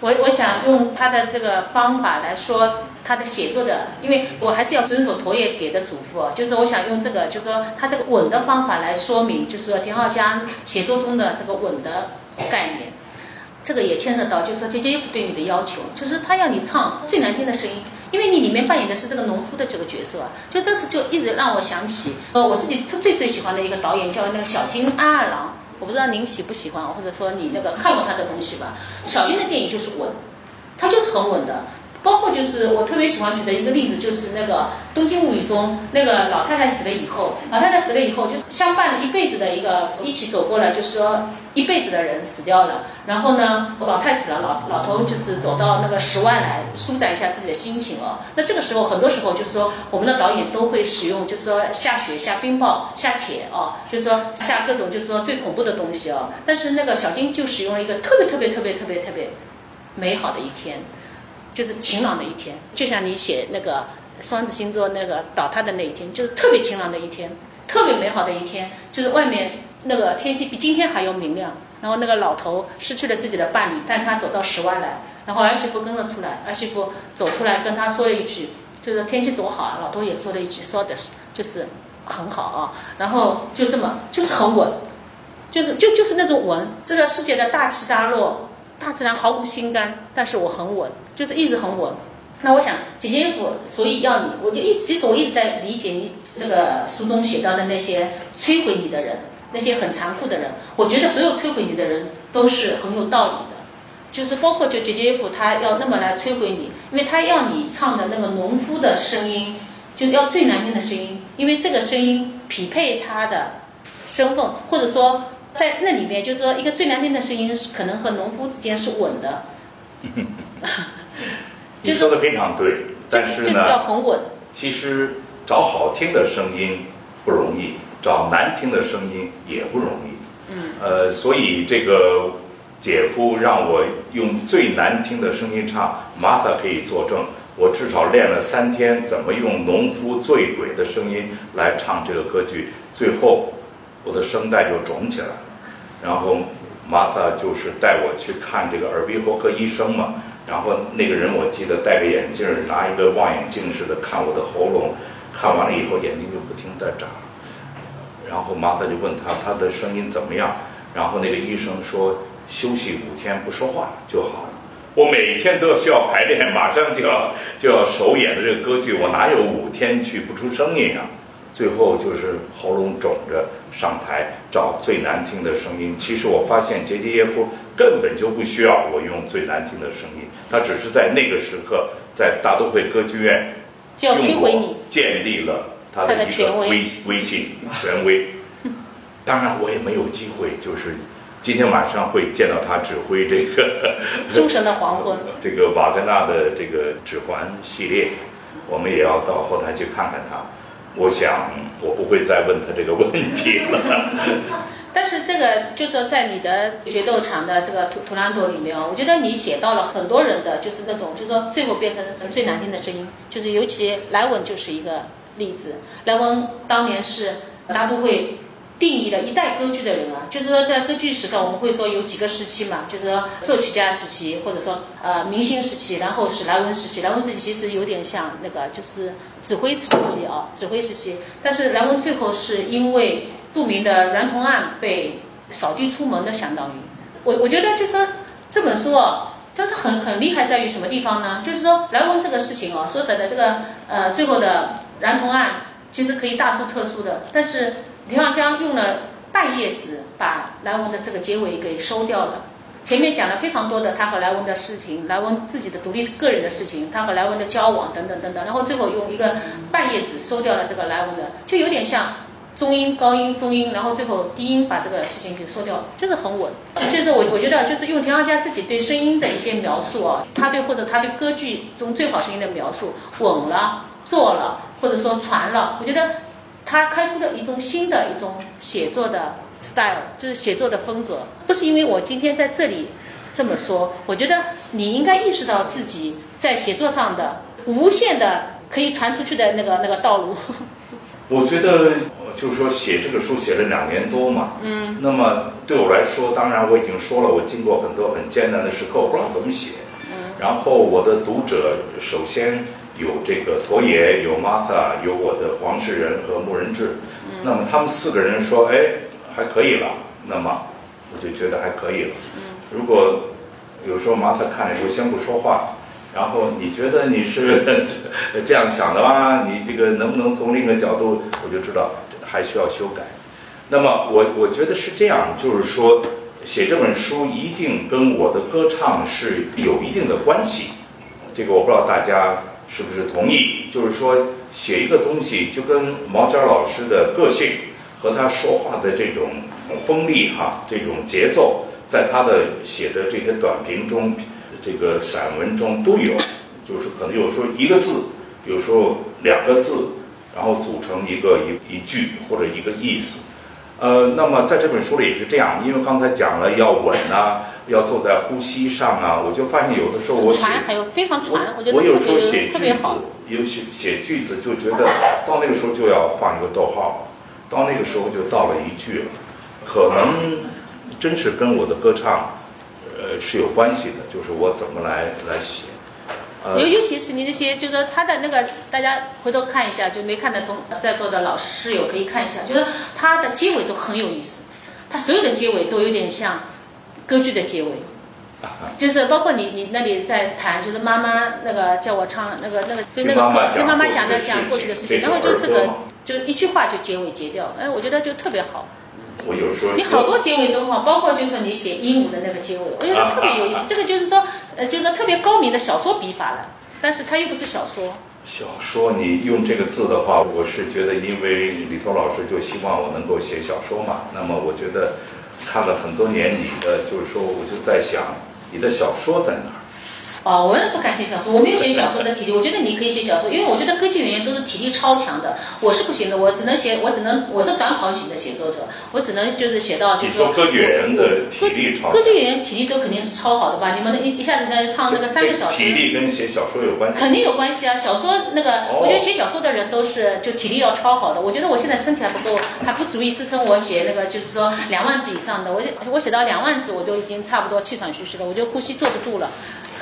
我我想用他的这个方法来说他的写作的，因为我还是要遵守陀爷给的嘱咐，就是我想用这个，就是说他这个稳的方法来说明，就是说田浩江写作中的这个稳的概念。这个也牵涉到，就是说 J J F 对你的要求，就是他要你唱最难听的声音。因为你里面扮演的是这个农夫的这个角色啊，就这次就一直让我想起，呃，我自己最最喜欢的一个导演叫那个小金阿二郎，我不知道您喜不喜欢，或者说你那个看过他的东西吧？小金的电影就是稳，他就是很稳的。包括就是我特别喜欢举的一个例子，就是那个《东京物语》中那个老太太死了以后，老太太死了以后，就是相伴了一辈子的一个一起走过了，就是说一辈子的人死掉了。然后呢，老太死了，老老头就是走到那个石湾来舒展一下自己的心情哦。那这个时候，很多时候就是说，我们的导演都会使用，就是说下雪、下冰雹、下铁哦，就是说下各种就是说最恐怖的东西哦。但是那个小金就使用了一个特别特别特别特别特别美好的一天。就是晴朗的一天，就像你写那个双子星座那个倒塌的那一天，就是特别晴朗的一天，特别美好的一天。就是外面那个天气比今天还要明亮。然后那个老头失去了自己的伴侣，但他走到室外来，然后儿媳妇跟了出来，儿媳妇走出来跟他说了一句，就是天气多好啊。老头也说了一句，说的是就是很好啊。然后就这么就是很稳，就是就就是那种稳。这个世界的大起大落。大自然毫无心肝，但是我很稳，就是一直很稳。那我想，姐姐夫，所以要你，我就一其实我一直在理解你这个书中写到的那些摧毁你的人，那些很残酷的人。我觉得所有摧毁你的人都是很有道理的，就是包括就姐姐夫他要那么来摧毁你，因为他要你唱的那个农夫的声音，就要最难听的声音，因为这个声音匹配他的身份，或者说。在那里面，就是说，一个最难听的声音是可能和农夫之间是稳的。你说的非常对，但是呢，要很稳。其实找好听的声音不容易，找难听的声音也不容易。嗯。呃，所以这个姐夫让我用最难听的声音唱，Martha 可以作证，我至少练了三天，怎么用农夫醉鬼的声音来唱这个歌剧，最后。我的声带就肿起来了，然后玛萨就是带我去看这个耳鼻喉科医生嘛，然后那个人我记得戴个眼镜，拿一个望远镜似的看我的喉咙，看完了以后眼睛就不停的眨，然后玛萨就问他他的声音怎么样，然后那个医生说休息五天不说话就好了。我每天都需要排练，马上就要就要首演的这个歌剧，我哪有五天去不出声音啊？最后就是喉咙肿着上台找最难听的声音。其实我发现杰杰耶夫根本就不需要我用最难听的声音，他只是在那个时刻在大都会歌剧院用我建立了他的一个威威信权威。当然我也没有机会，就是今天晚上会见到他指挥这个 《诸神的黄昏》这个瓦格纳的这个指环系列，我们也要到后台去看看他。我想，我不会再问他这个问题了。但是这个就是说，在你的决斗场的这个图图兰朵里面，我觉得你写到了很多人的，就是那种，就是说最后变成最难听的声音，就是尤其莱文就是一个例子。莱文当年是大都会。定义了一代歌剧的人啊，就是说在歌剧史上，我们会说有几个时期嘛，就是说作曲家时期，或者说呃明星时期，然后是莱文时期。莱文时期其实有点像那个就是指挥时期啊，指挥时期。但是莱文最后是因为著名的娈童案被扫地出门的，相当于我我觉得就是说这本书啊，但它很很厉害在于什么地方呢？就是说莱文这个事情哦，说实在的，这个呃最后的燃童案其实可以大书特书的，但是田浩江用了半页纸把莱文的这个结尾给收掉了。前面讲了非常多的他和莱文的事情，莱文自己的独立个人的事情，他和莱文的交往等等等等，然后最后用一个半页纸收掉了这个莱文的，就有点像。中音、高音、中音，然后最后低音把这个事情给收掉，就是很稳。就是我我觉得，就是用田浩家自己对声音的一些描述啊，他对或者他对歌剧中最好声音的描述，稳了、做了，或者说传了。我觉得他开出了一种新的一种写作的 style，就是写作的风格。不是因为我今天在这里这么说，我觉得你应该意识到自己在写作上的无限的可以传出去的那个那个道路。我觉得。就是说写这个书写了两年多嘛，嗯，那么对我来说，当然我已经说了，我经过很多很艰难的时刻，我不知道怎么写，嗯，然后我的读者首先有这个陀野，有 Martha，有我的黄世仁和穆仁志，嗯，那么他们四个人说，哎，还可以了，那么我就觉得还可以了，嗯，如果有时候 Martha 看了就先不说话。然后你觉得你是 这样想的吗？你这个能不能从另一个角度？我就知道还需要修改。那么我我觉得是这样，就是说写这本书一定跟我的歌唱是有一定的关系。这个我不知道大家是不是同意。就是说写一个东西，就跟毛尖老师的个性和他说话的这种锋利哈，这种节奏，在他的写的这些短评中。这个散文中都有，就是可能有时候一个字，有时候两个字，然后组成一个一一句或者一个意思。呃，那么在这本书里也是这样，因为刚才讲了要稳啊，要坐在呼吸上啊，我就发现有的时候我写，还有非常传，我觉得我有时候写句子，有写写句子就觉得到那个时候就要放一个逗号，到那个时候就到了一句了，可能真是跟我的歌唱。呃，是有关系的，就是我怎么来来写，尤尤其是你那些，就是他的那个，大家回头看一下，就没看的同在座的老师友可以看一下，就是他的结尾都很有意思，他所有的结尾都有点像歌剧的结尾，就是包括你你那里在谈，就是妈妈那个叫我唱那个那个，就那个跟妈妈讲的讲过去的事情，然后就这个就一句话就结尾结掉，哎，我觉得就特别好。我有时候你好多结尾都好，包括就是你写鹦鹉的那个结尾，我觉得特别有意思。这个就是说，呃，就是特别高明的小说笔法了，但是它又不是小说。小说你用这个字的话，我是觉得，因为李涛老师就希望我能够写小说嘛。那么我觉得看了很多年你的，就是说，我就在想，你的小说在哪儿？哦，我也不敢写小说，我没有写小说的体力。我觉得你可以写小说，因为我觉得歌剧演员都是体力超强的，我是不行的，我只能写，我只能我是短跑型的写作者，我只能就是写到就是说歌剧演员的体力超，歌剧演员体力都肯定是超好的吧？你们一一下子在唱那个三个小时，体力跟写小说有关系？肯定有关系啊！小说那个，我觉得写小说的人都是就体力要超好的。我觉得我现在身体还不够，还不足以支撑我写那个就是说两万字以上的。我我写到两万字，我就已经差不多气喘吁吁了，我就呼吸坐不住了。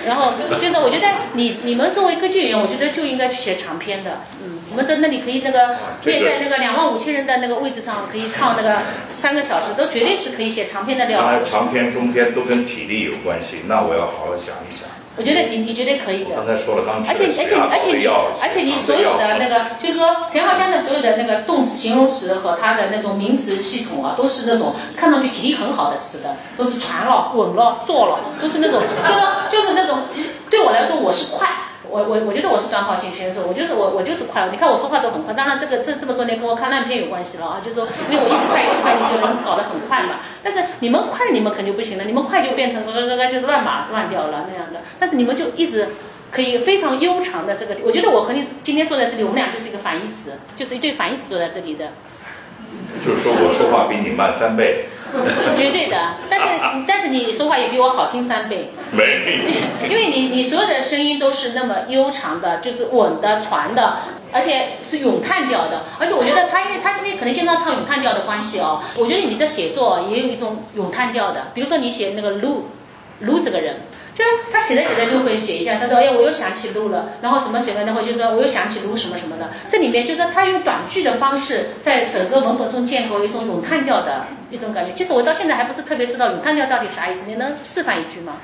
然后就是我觉得你你们作为歌剧演员，我觉得就应该去写长篇的。嗯，我们的那里可以那个列在那个两万五千人的那个位置上，可以唱那个三个小时，都绝对是可以写长篇的料。当然，长篇、中篇都跟体力有关系，那我要好好想一想。我觉得你你绝对可以的。刚才说了，刚而且而且而且你而且你所有的那个，就是说田浩江的所有的那个动词、形容词和他的那种名词系统啊，都是那种看上去体力很好的词的，都是传了、稳了、做了，都是那种，就是就是那种，对我来说我是快。我我我觉得我是短跑型选手，我就是我我就是快。你看我说话都很快，当然这个这这么多年跟我看烂片有关系了啊，就是说因为我一直快一直快，你就能搞得很快嘛。但是你们快你们肯定不行了，你们快就变成那个就乱码乱掉了那样的。但是你们就一直可以非常悠长的这个，我觉得我和你今天坐在这里，我们俩就是一个反义词，就是一对反义词坐在这里的。就是说我说话比你慢三倍，绝对的。但是 但是你说话也比我好听三倍，没，因为你你所有的声音都是那么悠长的，就是稳的传的，而且是咏叹调的。而且我觉得他因为他因为可能经常唱咏叹调的关系哦，我觉得你的写作也有一种咏叹调的。比如说你写那个卢卢这个人。就他写着写着就会写一下，他说哎我又想起路了，然后什么什么，然后就说我又想起路什么什么的。这里面就是他用短句的方式，在整个文本中建构一种咏叹调的 一种感觉。其实我到现在还不是特别知道咏叹调到底啥意思，你能示范一句吗？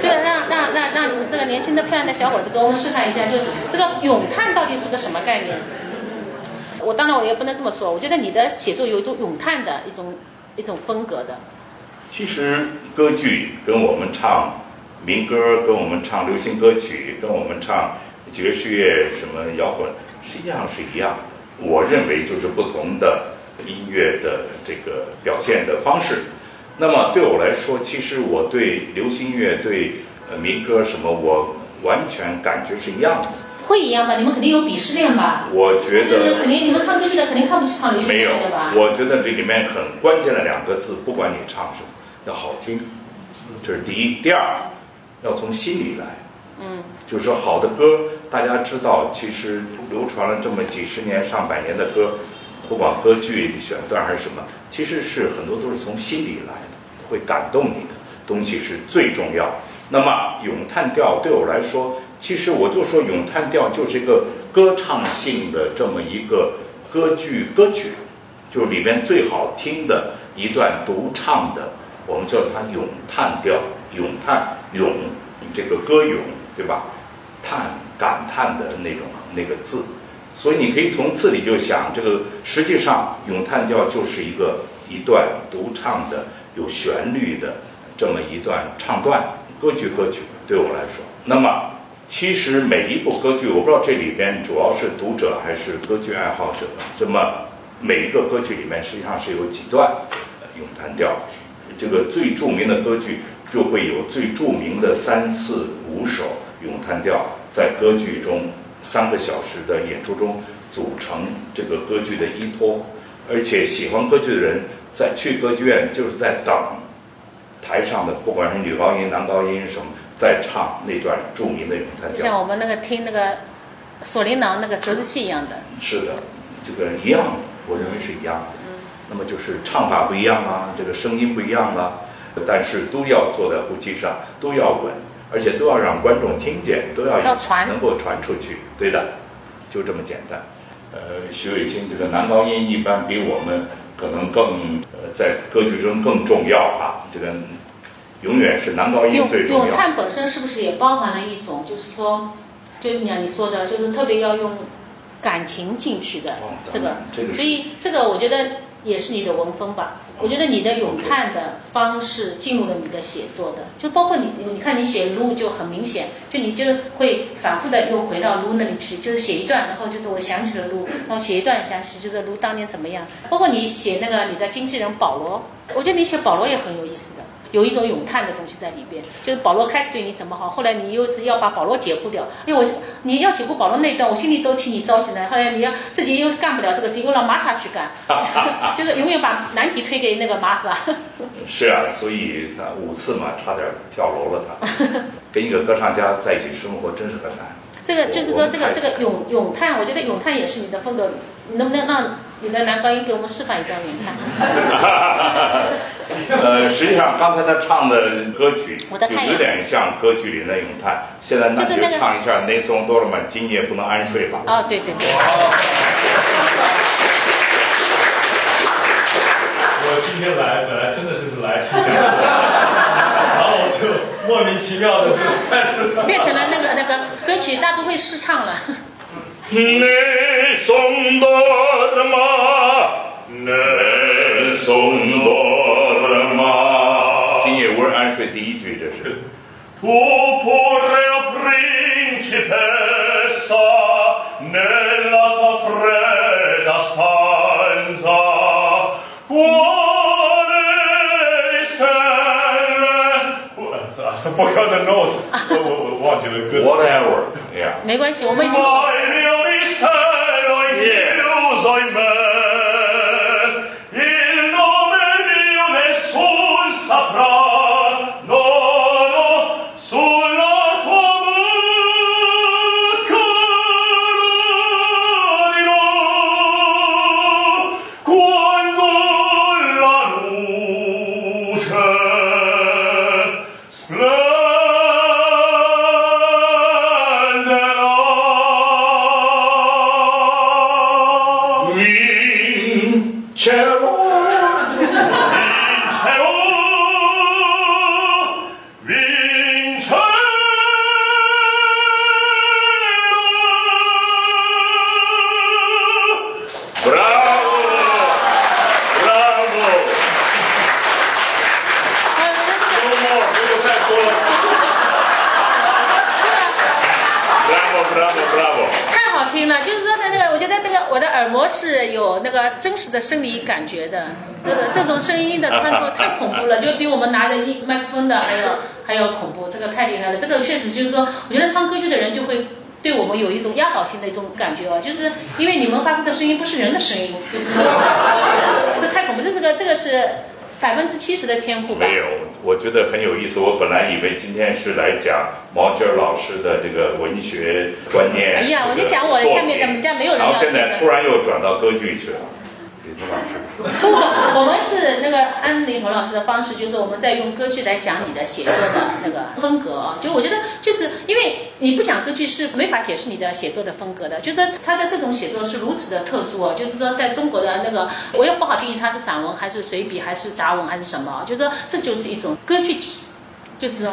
就是让让让让这个年轻的漂亮的小伙子给我们示范一下，就是这个咏叹到底是个什么概念？我当然我也不能这么说，我觉得你的写作有一种咏叹的一种一种风格的。其实歌剧跟我们唱民歌、跟我们唱流行歌曲、跟我们唱爵士乐、什么摇滚，实际上是一样的。我认为就是不同的音乐的这个表现的方式。那么对我来说，其实我对流行音乐、对呃民歌什么，我完全感觉是一样的。会一样吗？你们肯定有鄙视链吧？我觉得肯定，你们唱歌剧的肯定看不起唱流行没有歌曲的吧？我觉得这里面很关键的两个字，不管你唱什么，要好听，这是第一。第二，要从心里来。嗯，就是说好的歌，大家知道，其实流传了这么几十年、上百年的歌，不管歌剧选段还是什么，其实是很多都是从心里来的，会感动你的东西是最重要。那么咏叹调对我来说，其实我就说咏叹调就是一个歌唱性的这么一个歌剧歌曲，就是里面最好听的一段独唱的，我们叫它咏叹调，咏叹咏这个歌咏，对吧？叹感叹的那种那个字，所以你可以从字里就想，这个实际上咏叹调就是一个一段独唱的有旋律的这么一段唱段，歌剧歌曲对我来说，那么。其实每一部歌剧，我不知道这里边主要是读者还是歌剧爱好者。这么每一个歌剧里面实际上是有几段咏叹调，这个最著名的歌剧就会有最著名的三四五首咏叹调，在歌剧中三个小时的演出中组成这个歌剧的依托。而且喜欢歌剧的人在去歌剧院就是在等台上的，不管是女高音、男高音什么。在唱那段著名的咏叹调，就像我们那个听那个锁麟囊那个折子戏一样的。是的，这个一样的，我认为是一样的。嗯。那么就是唱法不一样啊，这个声音不一样啊，但是都要坐在呼吸上，都要稳，而且都要让观众听见，都要要传，能够传出去。对的，就这么简单。呃，徐伟清这个男高音一般比我们可能更呃在歌剧中更重要啊，这个。永远是男高音最重要。咏叹本身是不是也包含了一种，就是说，就像你说的，就是特别要用感情进去的这个，所以这个我觉得也是你的文风吧。我觉得你的咏叹的方式进入了你的写作的，就包括你，你看你写撸就很明显，就你就会反复的又回到撸那里去，就是写一段，然后就是我想起了撸，然后写一段想起就是撸当年怎么样。包括你写那个你的经纪人保罗，我觉得你写保罗也很有意思的。有一种咏叹的东西在里边，就是保罗开始对你怎么好，后来你又是要把保罗解雇掉。因为我你要解雇保罗那段，我心里都替你着急呢。后来你要自己又干不了这个事，又让玛莎去干，就是永远把难题推给那个玛莎。是啊，所以他五次嘛，差点跳楼了。他 跟一个歌唱家在一起生活真是很难。这个就是说，这个这个咏咏叹，我觉得咏叹也是你的风格。你能不能让你的男高音给我们示范一段你看？呃，实际上刚才他唱的歌曲就有点像歌剧里的咏叹。现在那就唱一下《内松多了曼今夜不能安睡》吧。哦，对对对。我今天来本来真的是来听讲座，然后我就莫名其妙的就开始变成了那个那个歌曲大都会试唱了。Ne son dorma, ne son dorma。今夜无人安睡，第一句这是。Tu pure principessa nella tua fredda stanza. Quale stelle? I forgot the notes. 我我我忘记了歌词。Whatever, yeah. 没关系，我们已经。 心那个真实的生理感觉的，这个这种声音的穿透太恐怖了，就比我们拿着一麦克风的还要还要恐怖，这个太厉害了。这个确实就是说，我觉得唱歌剧的人就会对我们有一种压倒性的一种感觉哦，就是因为你们发出的声音不是人的声音，就是这太恐怖，这这个这个是。百分之七十的天赋没有，我觉得很有意思。我本来以为今天是来讲毛尖老师的这个文学观念。哎呀，我就讲我下面的，家没有人然后现在突然又转到歌剧去了。李彤老师，不，我们是那个按李彤老师的方式，就是我们在用歌剧来讲你的写作的那个风格啊。就我觉得，就是因为你不讲歌剧是没法解释你的写作的风格的。就是他的这种写作是如此的特殊啊，就是说在中国的那个，我也不好定义它是散文还是随笔还是杂文还是什么。就是说这就是一种歌剧体，就是说，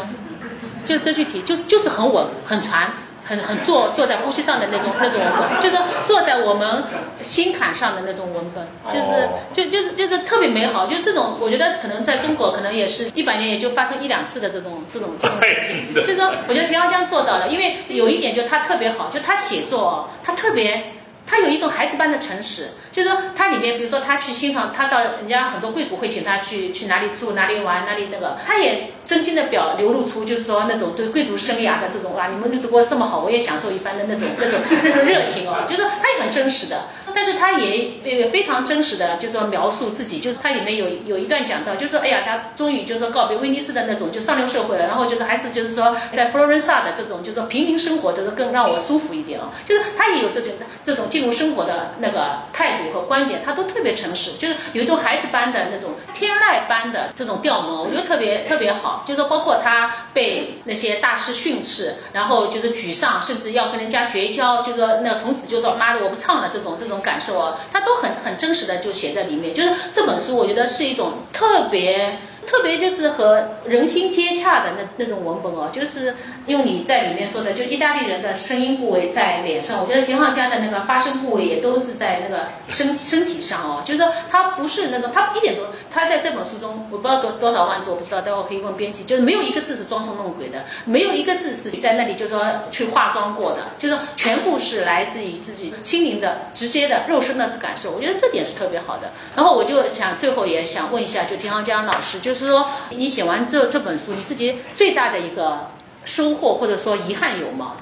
就是歌剧体，就是就是很稳很传。很很坐坐在呼吸上的那种那种文本，就是坐在我们心坎上的那种文本，就是就就是就是特别美好，就这种我觉得可能在中国可能也是一百年也就发生一两次的这种这种这种事情，就是说我觉得田浩江做到了，因为有一点就他特别好，就他写作他特别。他有一种孩子般的诚实，就是说，他里面，比如说他去欣赏，他到人家很多贵族会请他去去哪里住、哪里玩、哪里那个，他也真心的表流露出，就是说那种对贵族生涯的这种哇，你们日子过得这么好，我也享受一番的那种那种那种热情哦，就是他也很真实的。但是他也也非常真实的，就是说描述自己，就是他里面有有一段讲到，就是说，哎呀，他终于就是说告别威尼斯的那种就上流社会了，然后就是还是就是说在佛罗伦萨的这种就是说平民生活，就是更让我舒服一点哦。就是他也有这种这种进入生活的那个态度和观点，他都特别诚实，就是有一种孩子般的那种天籁般的这种调门，我觉得特别特别好。就是说，包括他被那些大师训斥，然后就是沮丧，甚至要跟人家绝交，就是说那从此就说妈的我不唱了这种这种。感受啊，他都很很真实的就写在里面，就是这本书，我觉得是一种特别。特别就是和人心接洽的那那种文本哦，就是用你在里面说的，就意大利人的声音部位在脸上，我觉得田浩家的那个发声部位也都是在那个身身体上哦，就是说他不是那种他一点都，他在这本书中我不知道多多少万字我不知道，待会可以问编辑，就是没有一个字是装神弄鬼的，没有一个字是在那里就是说去化妆过的，就是全部是来自于自己心灵的直接的肉身的感受，我觉得这点是特别好的。然后我就想最后也想问一下，就田浩江老师，就是。是说，你写完这这本书，你自己最大的一个收获或者说遗憾有吗？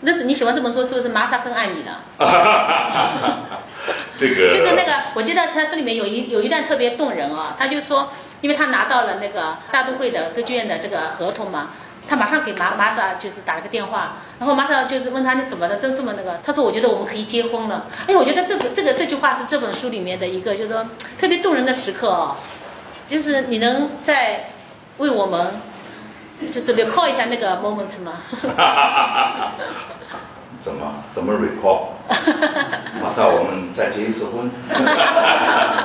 那是你写完这本书，是不是玛莎更爱你了？这个 就是那个，我记得他书里面有一有一段特别动人啊，他就说，因为他拿到了那个大都会的歌剧院的这个合同嘛，他马上给玛玛莎就是打了个电话，然后玛莎就是问他你怎么了，真这么那个，他说我觉得我们可以结婚了。哎，我觉得这个这个这句话是这本书里面的一个就是说特别动人的时刻哦。就是你能再为我们就是 recall 一下那个 moment 吗？怎么怎么 recall？马上我们再结一次婚。哈哈哈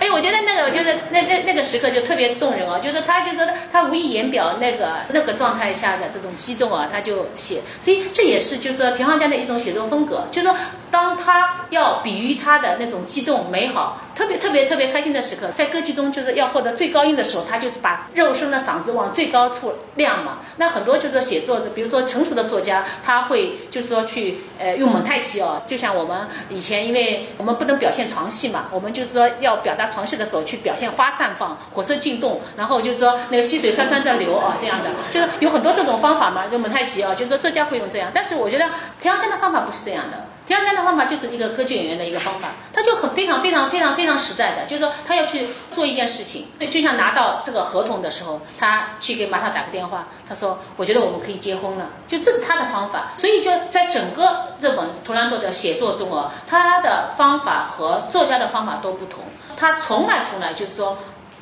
哎，我觉得那个，我觉得那那那个时刻就特别动人哦，就是他就说他无意言表那个那个状态下的这种激动啊，他就写，所以这也是就是说田浩江的一种写作风格，就是说当他要比喻他的那种激动美好。特别特别特别开心的时刻，在歌剧中就是要获得最高音的时候，他就是把肉身的嗓子往最高处亮嘛。那很多就是写作的，比如说成熟的作家，他会就是说去呃用蒙太奇哦，就像我们以前，因为我们不能表现床戏嘛，我们就是说要表达床戏的时候去表现花绽放、火车进洞，然后就是说那个溪水潺潺的流啊这样的，就是有很多这种方法嘛，就蒙太奇啊，就是说作家会用这样。但是我觉得田阳江的方法不是这样的。田浩江的方法就是一个歌剧演员的一个方法，他就很非常非常非常非常实在的，就是说他要去做一件事情，对就像拿到这个合同的时候，他去给玛莎打个电话，他说我觉得我们可以结婚了，就这是他的方法。所以就在整个这本图兰朵的写作中哦，他的方法和作家的方法都不同，他从来从来就是说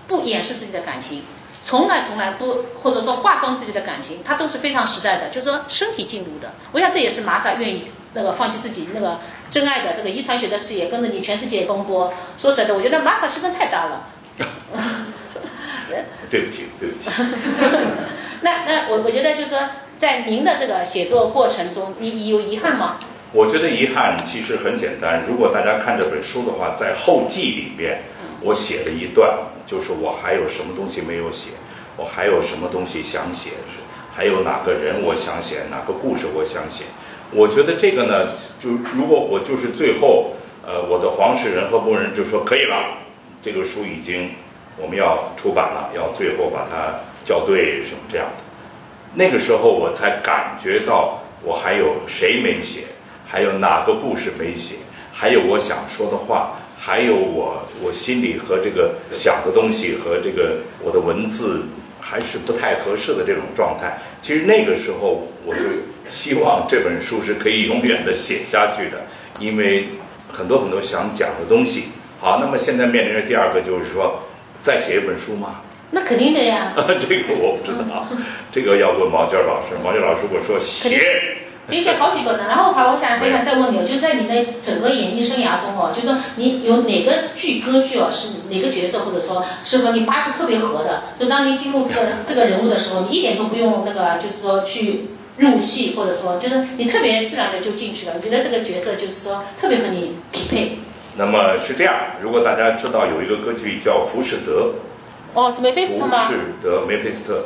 不掩饰自己的感情，从来从来不或者说化妆自己的感情，他都是非常实在的，就是说身体进入的。我想这也是玛莎愿意。那个放弃自己那个真爱的这个遗传学的事业，跟着你全世界奔波。说实在的，我觉得玛莎牺牲太大了。对不起，对不起。那那我我觉得就是说，在您的这个写作过程中，你你有遗憾吗？我觉得遗憾其实很简单。如果大家看这本书的话，在后记里面，我写了一段，就是我还有什么东西没有写，我还有什么东西想写，还有哪个人我想写，哪个故事我想写。我觉得这个呢，就如果我就是最后，呃，我的黄世仁和牧人就说可以了，这个书已经我们要出版了，要最后把它校对什么这样的。那个时候我才感觉到我还有谁没写，还有哪个故事没写，还有我想说的话，还有我我心里和这个想的东西和这个我的文字还是不太合适的这种状态。其实那个时候我就希望这本书是可以永远的写下去的，因为很多很多想讲的东西。好，那么现在面临着第二个就是说，再写一本书吗？那肯定的呀。这个我不知道，这个要问毛尖老师。毛尖老师如果说写，得写好几本呢。然后还我想还想再问你，就是在你的整个演艺生涯中哦，就是说你有哪个剧歌剧哦，是哪个角色或者说是和你八字特别合的？就当你进入这个这个人物的时候，你一点都不用那个，就是说去入戏，或者说就是你特别自然的就进去了。你觉得这个角色就是说特别和你匹配？那么是这样，如果大家知道有一个歌剧叫《浮士德》。哦，是梅菲斯特吗？浮士德，梅菲斯特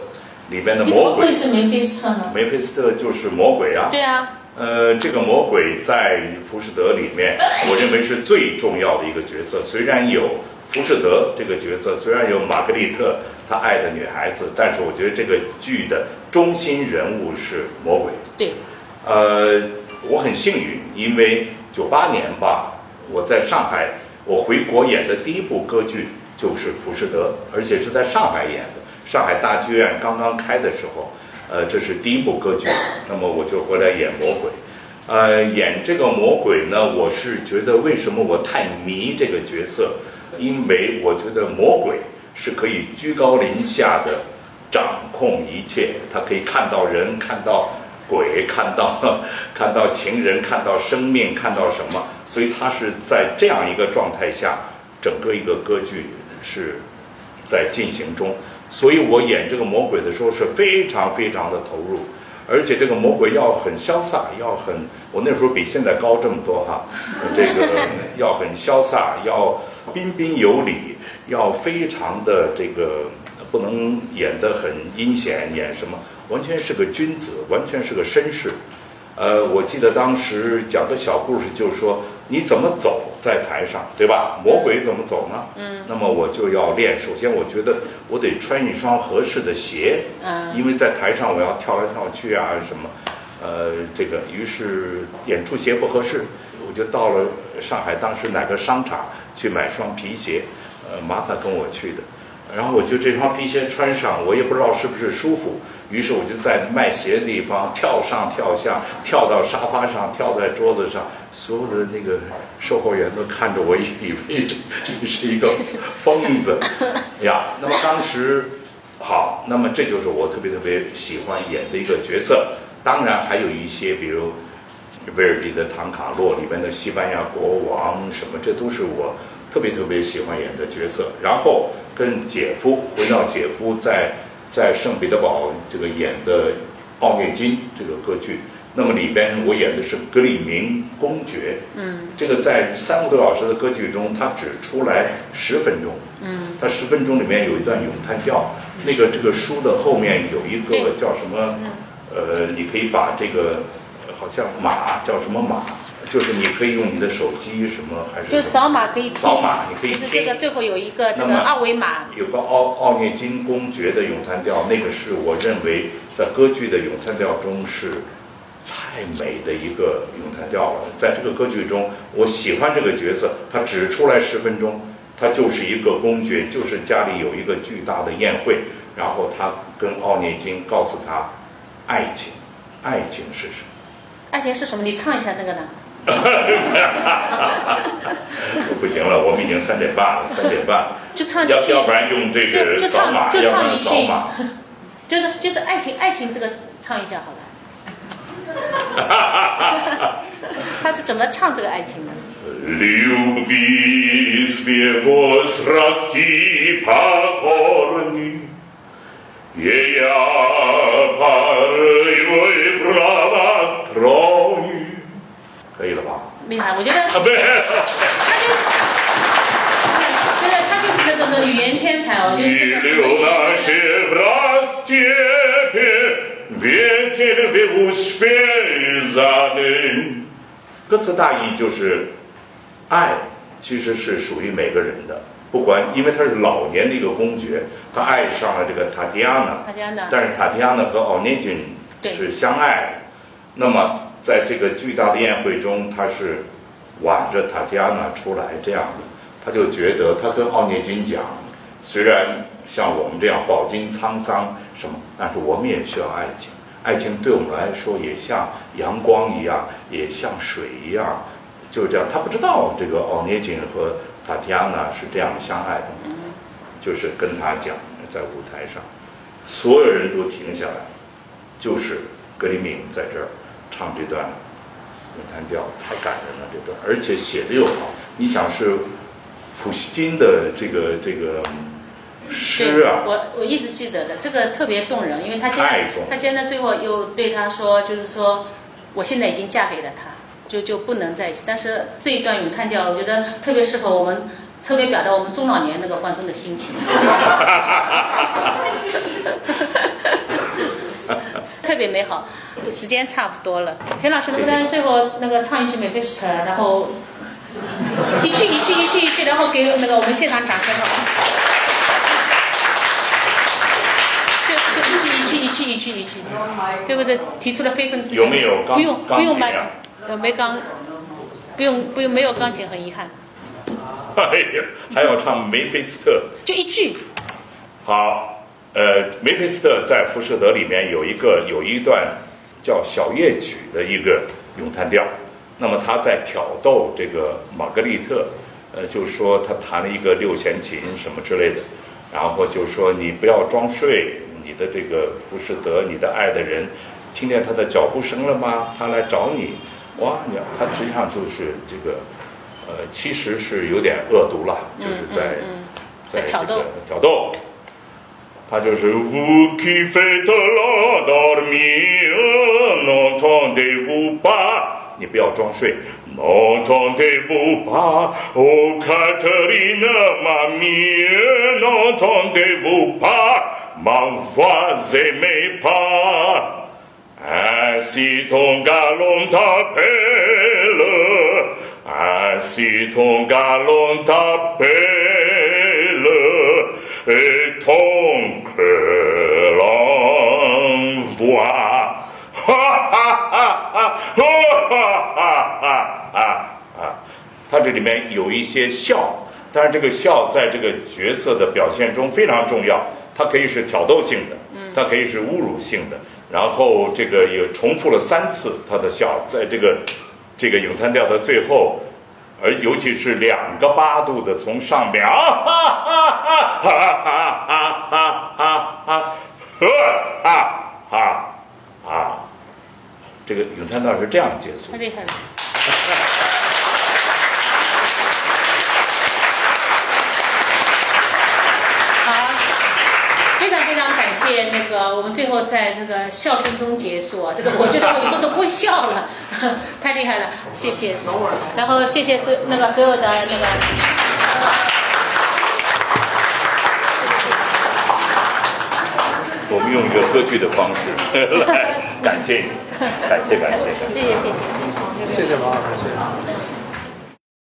里边的魔鬼。会是梅菲斯特呢？梅菲斯特就是魔鬼啊。对啊。呃，这个魔鬼在浮士德里面，我认为是最重要的一个角色。虽然有浮士德这个角色，虽然有玛格丽特她爱的女孩子，但是我觉得这个剧的中心人物是魔鬼。对。呃，我很幸运，因为九八年吧，我在上海，我回国演的第一部歌剧。就是《浮士德》，而且是在上海演的。上海大剧院刚刚开的时候，呃，这是第一部歌剧。那么我就回来演魔鬼。呃，演这个魔鬼呢，我是觉得为什么我太迷这个角色？因为我觉得魔鬼是可以居高临下的掌控一切，他可以看到人，看到鬼，看到 看到情人，看到生命，看到什么？所以他是在这样一个状态下，整个一个歌剧。是在进行中，所以我演这个魔鬼的时候是非常非常的投入，而且这个魔鬼要很潇洒，要很我那时候比现在高这么多哈，这个 要很潇洒，要彬彬有礼，要非常的这个不能演得很阴险，演什么完全是个君子，完全是个绅士。呃，我记得当时讲个小故事，就是说你怎么走在台上，对吧？魔鬼怎么走呢？嗯，那么我就要练。首先，我觉得我得穿一双合适的鞋，嗯，因为在台上我要跳来跳去啊，什么，呃，这个于是演出鞋不合适，我就到了上海当时哪个商场去买双皮鞋，呃，麻烦跟我去的，然后我就这双皮鞋穿上，我也不知道是不是舒服。于是我就在卖鞋的地方跳上跳下，跳到沙发上，跳在桌子上，所有的那个售货员都看着我，以为这是一个疯子 呀。那么当时，好，那么这就是我特别特别喜欢演的一个角色。当然还有一些，比如威尔第的《唐卡洛》里面的西班牙国王什么，这都是我特别特别喜欢演的角色。然后跟姐夫回到姐夫在。在圣彼得堡这个演的《奥涅金》这个歌剧，那么里边我演的是格里明公爵。嗯，这个在三个多小时的歌剧中，他只出来十分钟。嗯，他十分钟里面有一段咏叹调。那个这个书的后面有一个叫什么？呃，你可以把这个好像马叫什么马？就是你可以用你的手机什么还是？就扫码可以。扫码你可以。就是这个最后有一个这个二维码。有个奥奥涅金公爵的咏叹调，那个是我认为在歌剧的咏叹调中是太美的一个咏叹调了。在这个歌剧中，我喜欢这个角色，他只出来十分钟，他就是一个公爵，就是家里有一个巨大的宴会，然后他跟奥涅金告诉他，爱情，爱情是什么？爱情是什么？你唱一下那个呢？不行了，我们已经三点半了，三点半，就唱要要不然用这个扫码，就唱一句，就是就是爱情爱情这个唱一下好了。他是怎么唱这个爱情的？可以了吧？厉害，我觉得他就，真的，他就是那个语言天才哦，就是这个。天为我选择的。歌词大意就是，爱其实是属于每个人的，不管因为他是老年的一个公爵，他爱上了这个塔迪亚娜，塔提亚娜但是塔迪亚娜和奥涅金是相爱的。那么在这个巨大的宴会中，他是挽着塔提亚娜出来这样的，他就觉得他跟奥涅金讲，虽然像我们这样饱经沧桑什么，但是我们也需要爱情。爱情对我们来说也像阳光一样，也像水一样，就是这样。他不知道这个奥涅金和塔提亚娜是这样相爱的，就是跟他讲，在舞台上，所有人都停下来，就是格里敏在这儿唱这段咏叹调，太感人了这段，而且写的又好。你想是普希金的这个这个诗啊，我我一直记得的，这个特别动人，因为他接太动他接着最后又对他说，就是说我现在已经嫁给了他，就就不能在一起。但是这一段咏叹调，我觉得特别适合我们，特别表达我们中老年那个观众的心情。特别美好，时间差不多了。田老师能不能最后那个唱一句《美菲斯特》，然后一句一句一句一句，然后给那个我们现场掌声好吗？就就一句一句一句一句一句，对不对？提出了非分之想。有没有钢不用不用买呃，没钢，不用不用没有钢琴，很遗憾，哎呀，还要唱梅菲斯特。就一句。好，呃，梅菲斯特在《浮士德》里面有一个有一段叫小夜曲的一个咏叹调，那么他在挑逗这个玛格丽特，呃，就说他弹了一个六弦琴什么之类的，然后就说你不要装睡，你的这个浮士德，你的爱的人，听见他的脚步声了吗？他来找你，哇，你他实际上就是这个，呃，其实是有点恶毒了，就是在。嗯嗯在在挑逗这个挑逗。他就是 Vous qui faites l'endormir, n'entendez-vous pas？你不要装睡，N'entendez-vous pas? Oh Catherine, ma mie, n'entendez-vous pas? Ma voix aimée pas. Ainsi ton galon t'appelle, ainsi ton galon t'appelle, Ton cœur envoie. Ha ha ha ha, ha ha ha ha ha. 它这里面有一些笑，但是这个笑在这个角色的表现中非常重要，它可以是挑逗性的，它可以是侮辱性的，然后这个也重复了三次他的笑，在这个这个咏叹调的最后，而尤其是两个八度的从上边啊哈哈哈哈哈哈哈哈哈哈哈哈，这个咏叹调是这样结束太。厉害了。好，非常非常感谢那个我们最后在这个笑声中结束啊！这个我觉得我以后都不会笑了，太厉害了，谢谢。然后谢谢所那个所有的那个。我们用一个歌剧的方式来感谢你，感谢感谢感谢。谢谢谢谢谢谢。谢谢王老师，谢谢。